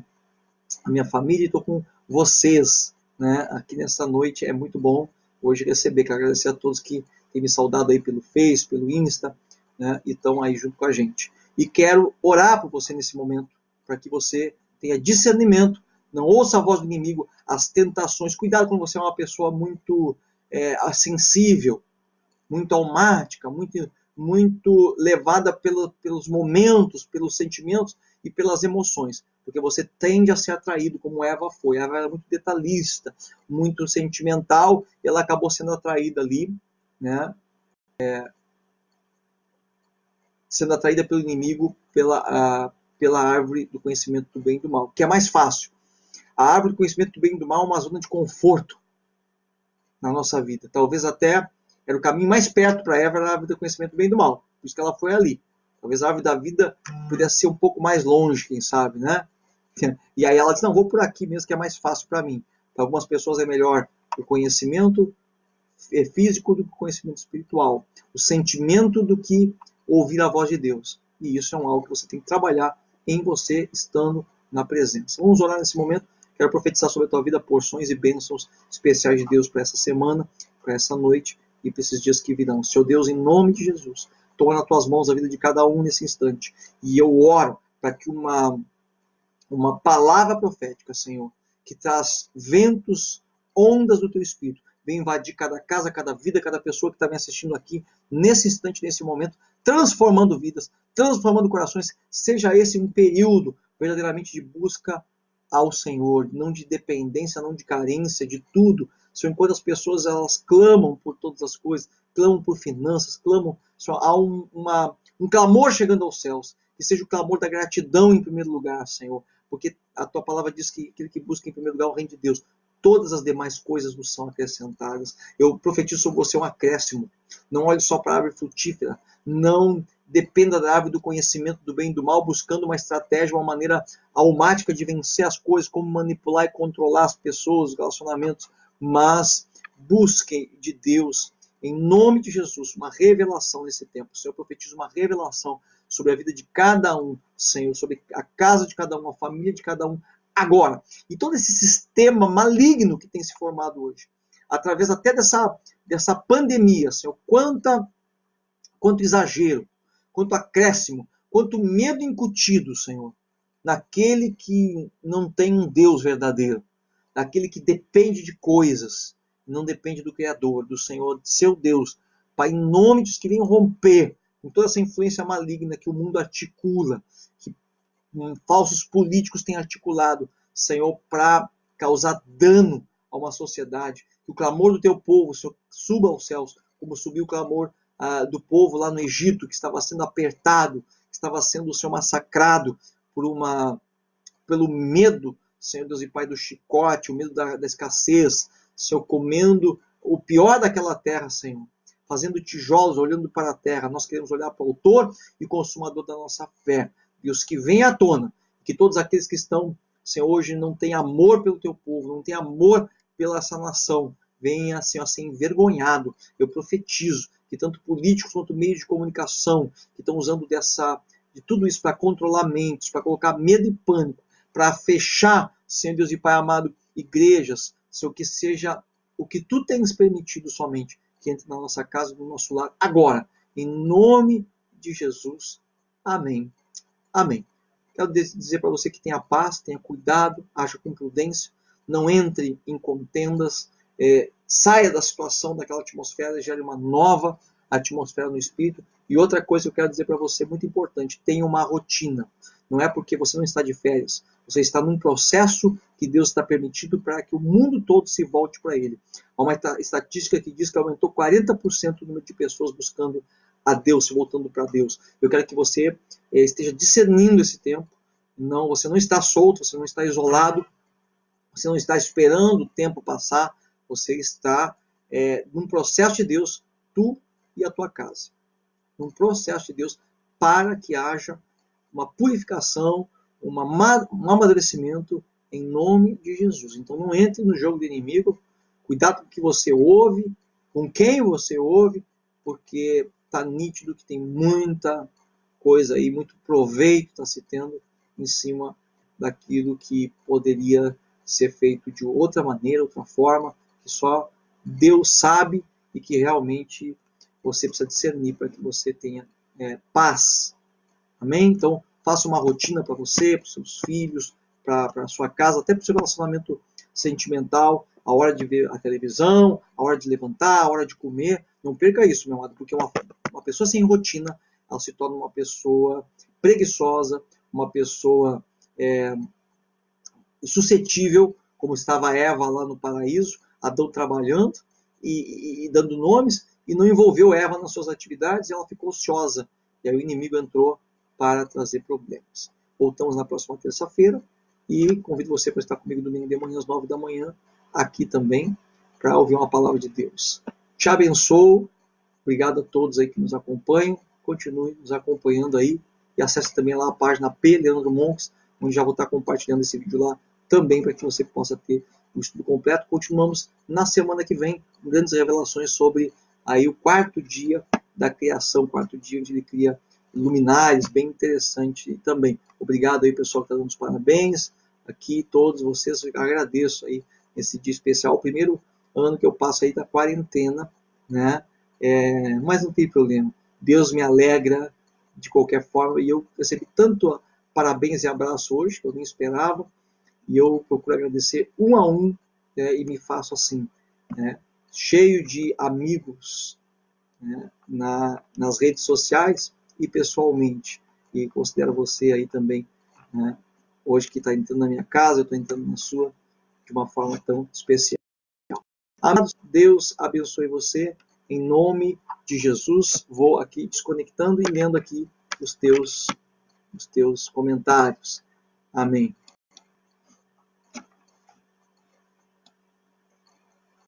a minha família e estou com vocês né, aqui nessa noite. É muito bom hoje receber. Quero agradecer a todos que têm me saudado aí pelo Face, pelo Insta, né, e estão aí junto com a gente. E quero orar por você nesse momento, para que você tenha discernimento não ouça a voz do inimigo, as tentações. Cuidado quando você é uma pessoa muito é, sensível, muito almática, muito, muito levada pelo, pelos momentos, pelos sentimentos e pelas emoções. Porque você tende a ser atraído, como Eva foi. Eva era muito detalhista, muito sentimental, e ela acabou sendo atraída ali, né? É, sendo atraída pelo inimigo pela, a, pela árvore do conhecimento do bem e do mal, que é mais fácil. A árvore do conhecimento do bem e do mal é uma zona de conforto na nossa vida. Talvez até era o caminho mais perto para Eva, era a árvore do conhecimento do bem e do mal. Por isso que ela foi ali. Talvez a árvore da vida pudesse ser um pouco mais longe, quem sabe, né? E aí ela disse, não, vou por aqui mesmo, que é mais fácil para mim. Para algumas pessoas é melhor o conhecimento é físico do que o conhecimento espiritual. O sentimento do que ouvir a voz de Deus. E isso é um algo que você tem que trabalhar em você, estando na presença. Vamos orar nesse momento. Quero profetizar sobre a tua vida porções e bênçãos especiais de Deus para essa semana, para essa noite e para esses dias que virão. Senhor Deus, em nome de Jesus, toma nas tuas mãos a vida de cada um nesse instante. E eu oro para que uma, uma palavra profética, Senhor, que traz ventos, ondas do teu espírito, venha invadir cada casa, cada vida, cada pessoa que está me assistindo aqui, nesse instante, nesse momento, transformando vidas, transformando corações. Seja esse um período verdadeiramente de busca ao Senhor, não de dependência, não de carência, de tudo. Senhor, enquanto as pessoas elas clamam por todas as coisas, clamam por finanças, clamam, Senhor, há um, uma, um clamor chegando aos céus, que seja o clamor da gratidão em primeiro lugar, Senhor, porque a tua palavra diz que aquele que busca em primeiro lugar o reino de Deus, todas as demais coisas nos são acrescentadas. Eu profetizo sobre você um acréscimo. Não olhe só para a árvore frutífera, não dependa da árvore do conhecimento do bem e do mal, buscando uma estratégia, uma maneira almática de vencer as coisas, como manipular e controlar as pessoas, os relacionamentos, mas busque de Deus, em nome de Jesus, uma revelação nesse tempo. Senhor profetiza uma revelação sobre a vida de cada um, Senhor, sobre a casa de cada um, a família de cada um, agora. E todo esse sistema maligno que tem se formado hoje, através até dessa, dessa pandemia, Senhor, quanta, quanto exagero, quanto acréscimo, quanto medo incutido, Senhor, naquele que não tem um Deus verdadeiro, naquele que depende de coisas, não depende do Criador, do Senhor, seu Deus. Pai, em nome de que venham romper com toda essa influência maligna que o mundo articula, que um, falsos políticos têm articulado, Senhor, para causar dano a uma sociedade. Que o clamor do teu povo, Senhor, suba aos céus, como subiu o clamor ah, do povo lá no Egito, que estava sendo apertado, que estava sendo, Senhor, massacrado por uma, pelo medo, Senhor Deus e Pai, do chicote, o medo da, da escassez, Senhor, comendo o pior daquela terra, Senhor, fazendo tijolos, olhando para a terra. Nós queremos olhar para o autor e consumador da nossa fé. E os que vêm à tona, que todos aqueles que estão, Senhor, hoje não têm amor pelo teu povo, não têm amor pela essa nação, venha, Senhor, a ser envergonhado. Eu profetizo que tanto políticos quanto meios de comunicação que estão usando dessa, de tudo isso para controlar mentes, para colocar medo e pânico, para fechar, Senhor Deus e Pai amado, igrejas, Senhor, que seja o que tu tens permitido somente que entre na nossa casa, no nosso lar, agora, em nome de Jesus. Amém. Amém. Quero dizer para você que tenha paz, tenha cuidado, haja com prudência, não entre em contendas, é, saia da situação, daquela atmosfera, gere uma nova atmosfera no espírito. E outra coisa que eu quero dizer para você, muito importante, tenha uma rotina. Não é porque você não está de férias, você está num processo que Deus está permitindo para que o mundo todo se volte para Ele. Há uma estatística que diz que aumentou 40% o número de pessoas buscando a Deus, se voltando para Deus. Eu quero que você eh, esteja discernindo esse tempo. Não, você não está solto, você não está isolado, você não está esperando o tempo passar, você está é, num processo de Deus, tu e a tua casa. Num processo de Deus para que haja uma purificação, uma, um amadurecimento em nome de Jesus. Então não entre no jogo do inimigo, cuidado com o que você ouve, com quem você ouve, porque está nítido que tem muita coisa aí, muito proveito está se tendo em cima daquilo que poderia ser feito de outra maneira, outra forma, que só Deus sabe e que realmente você precisa discernir para que você tenha é, paz. Amém? Então, faça uma rotina para você, para seus filhos, para a sua casa, até para o seu relacionamento sentimental, a hora de ver a televisão, a hora de levantar, a hora de comer. Não perca isso, meu amado, porque uma, uma pessoa sem rotina, ela se torna uma pessoa preguiçosa, uma pessoa é, suscetível, como estava Eva lá no paraíso, Adão trabalhando e, e, e dando nomes, e não envolveu Eva nas suas atividades, e ela ficou ociosa. E aí o inimigo entrou para trazer problemas. Voltamos na próxima terça-feira e convido você para estar comigo domingo de manhã às nove da manhã, aqui também, para ouvir uma palavra de Deus. Te abençoo. Obrigado a todos aí que nos acompanham. Continue nos acompanhando aí e acesse também lá a página P Leandro Monks, onde já vou estar compartilhando esse vídeo lá também para que você possa ter o estudo completo. Continuamos na semana que vem com grandes revelações sobre aí o quarto dia da criação, quarto dia onde ele cria luminares, bem interessante também. Obrigado aí, pessoal, que está dando os parabéns. Aqui, todos vocês, agradeço aí esse dia especial. O primeiro ano que eu passo aí da quarentena, né? É, mas não tem problema. Deus me alegra de qualquer forma e eu recebi tanto parabéns e abraço hoje que eu nem esperava e eu procuro agradecer um a um né, e me faço assim, né, cheio de amigos né, na, nas redes sociais e pessoalmente. E considero você aí também, né, hoje que está entrando na minha casa, eu estou entrando na sua, de uma forma tão especial. Amados, Deus abençoe você. Em nome de Jesus, vou aqui desconectando e lendo aqui os teus, os teus comentários. Amém.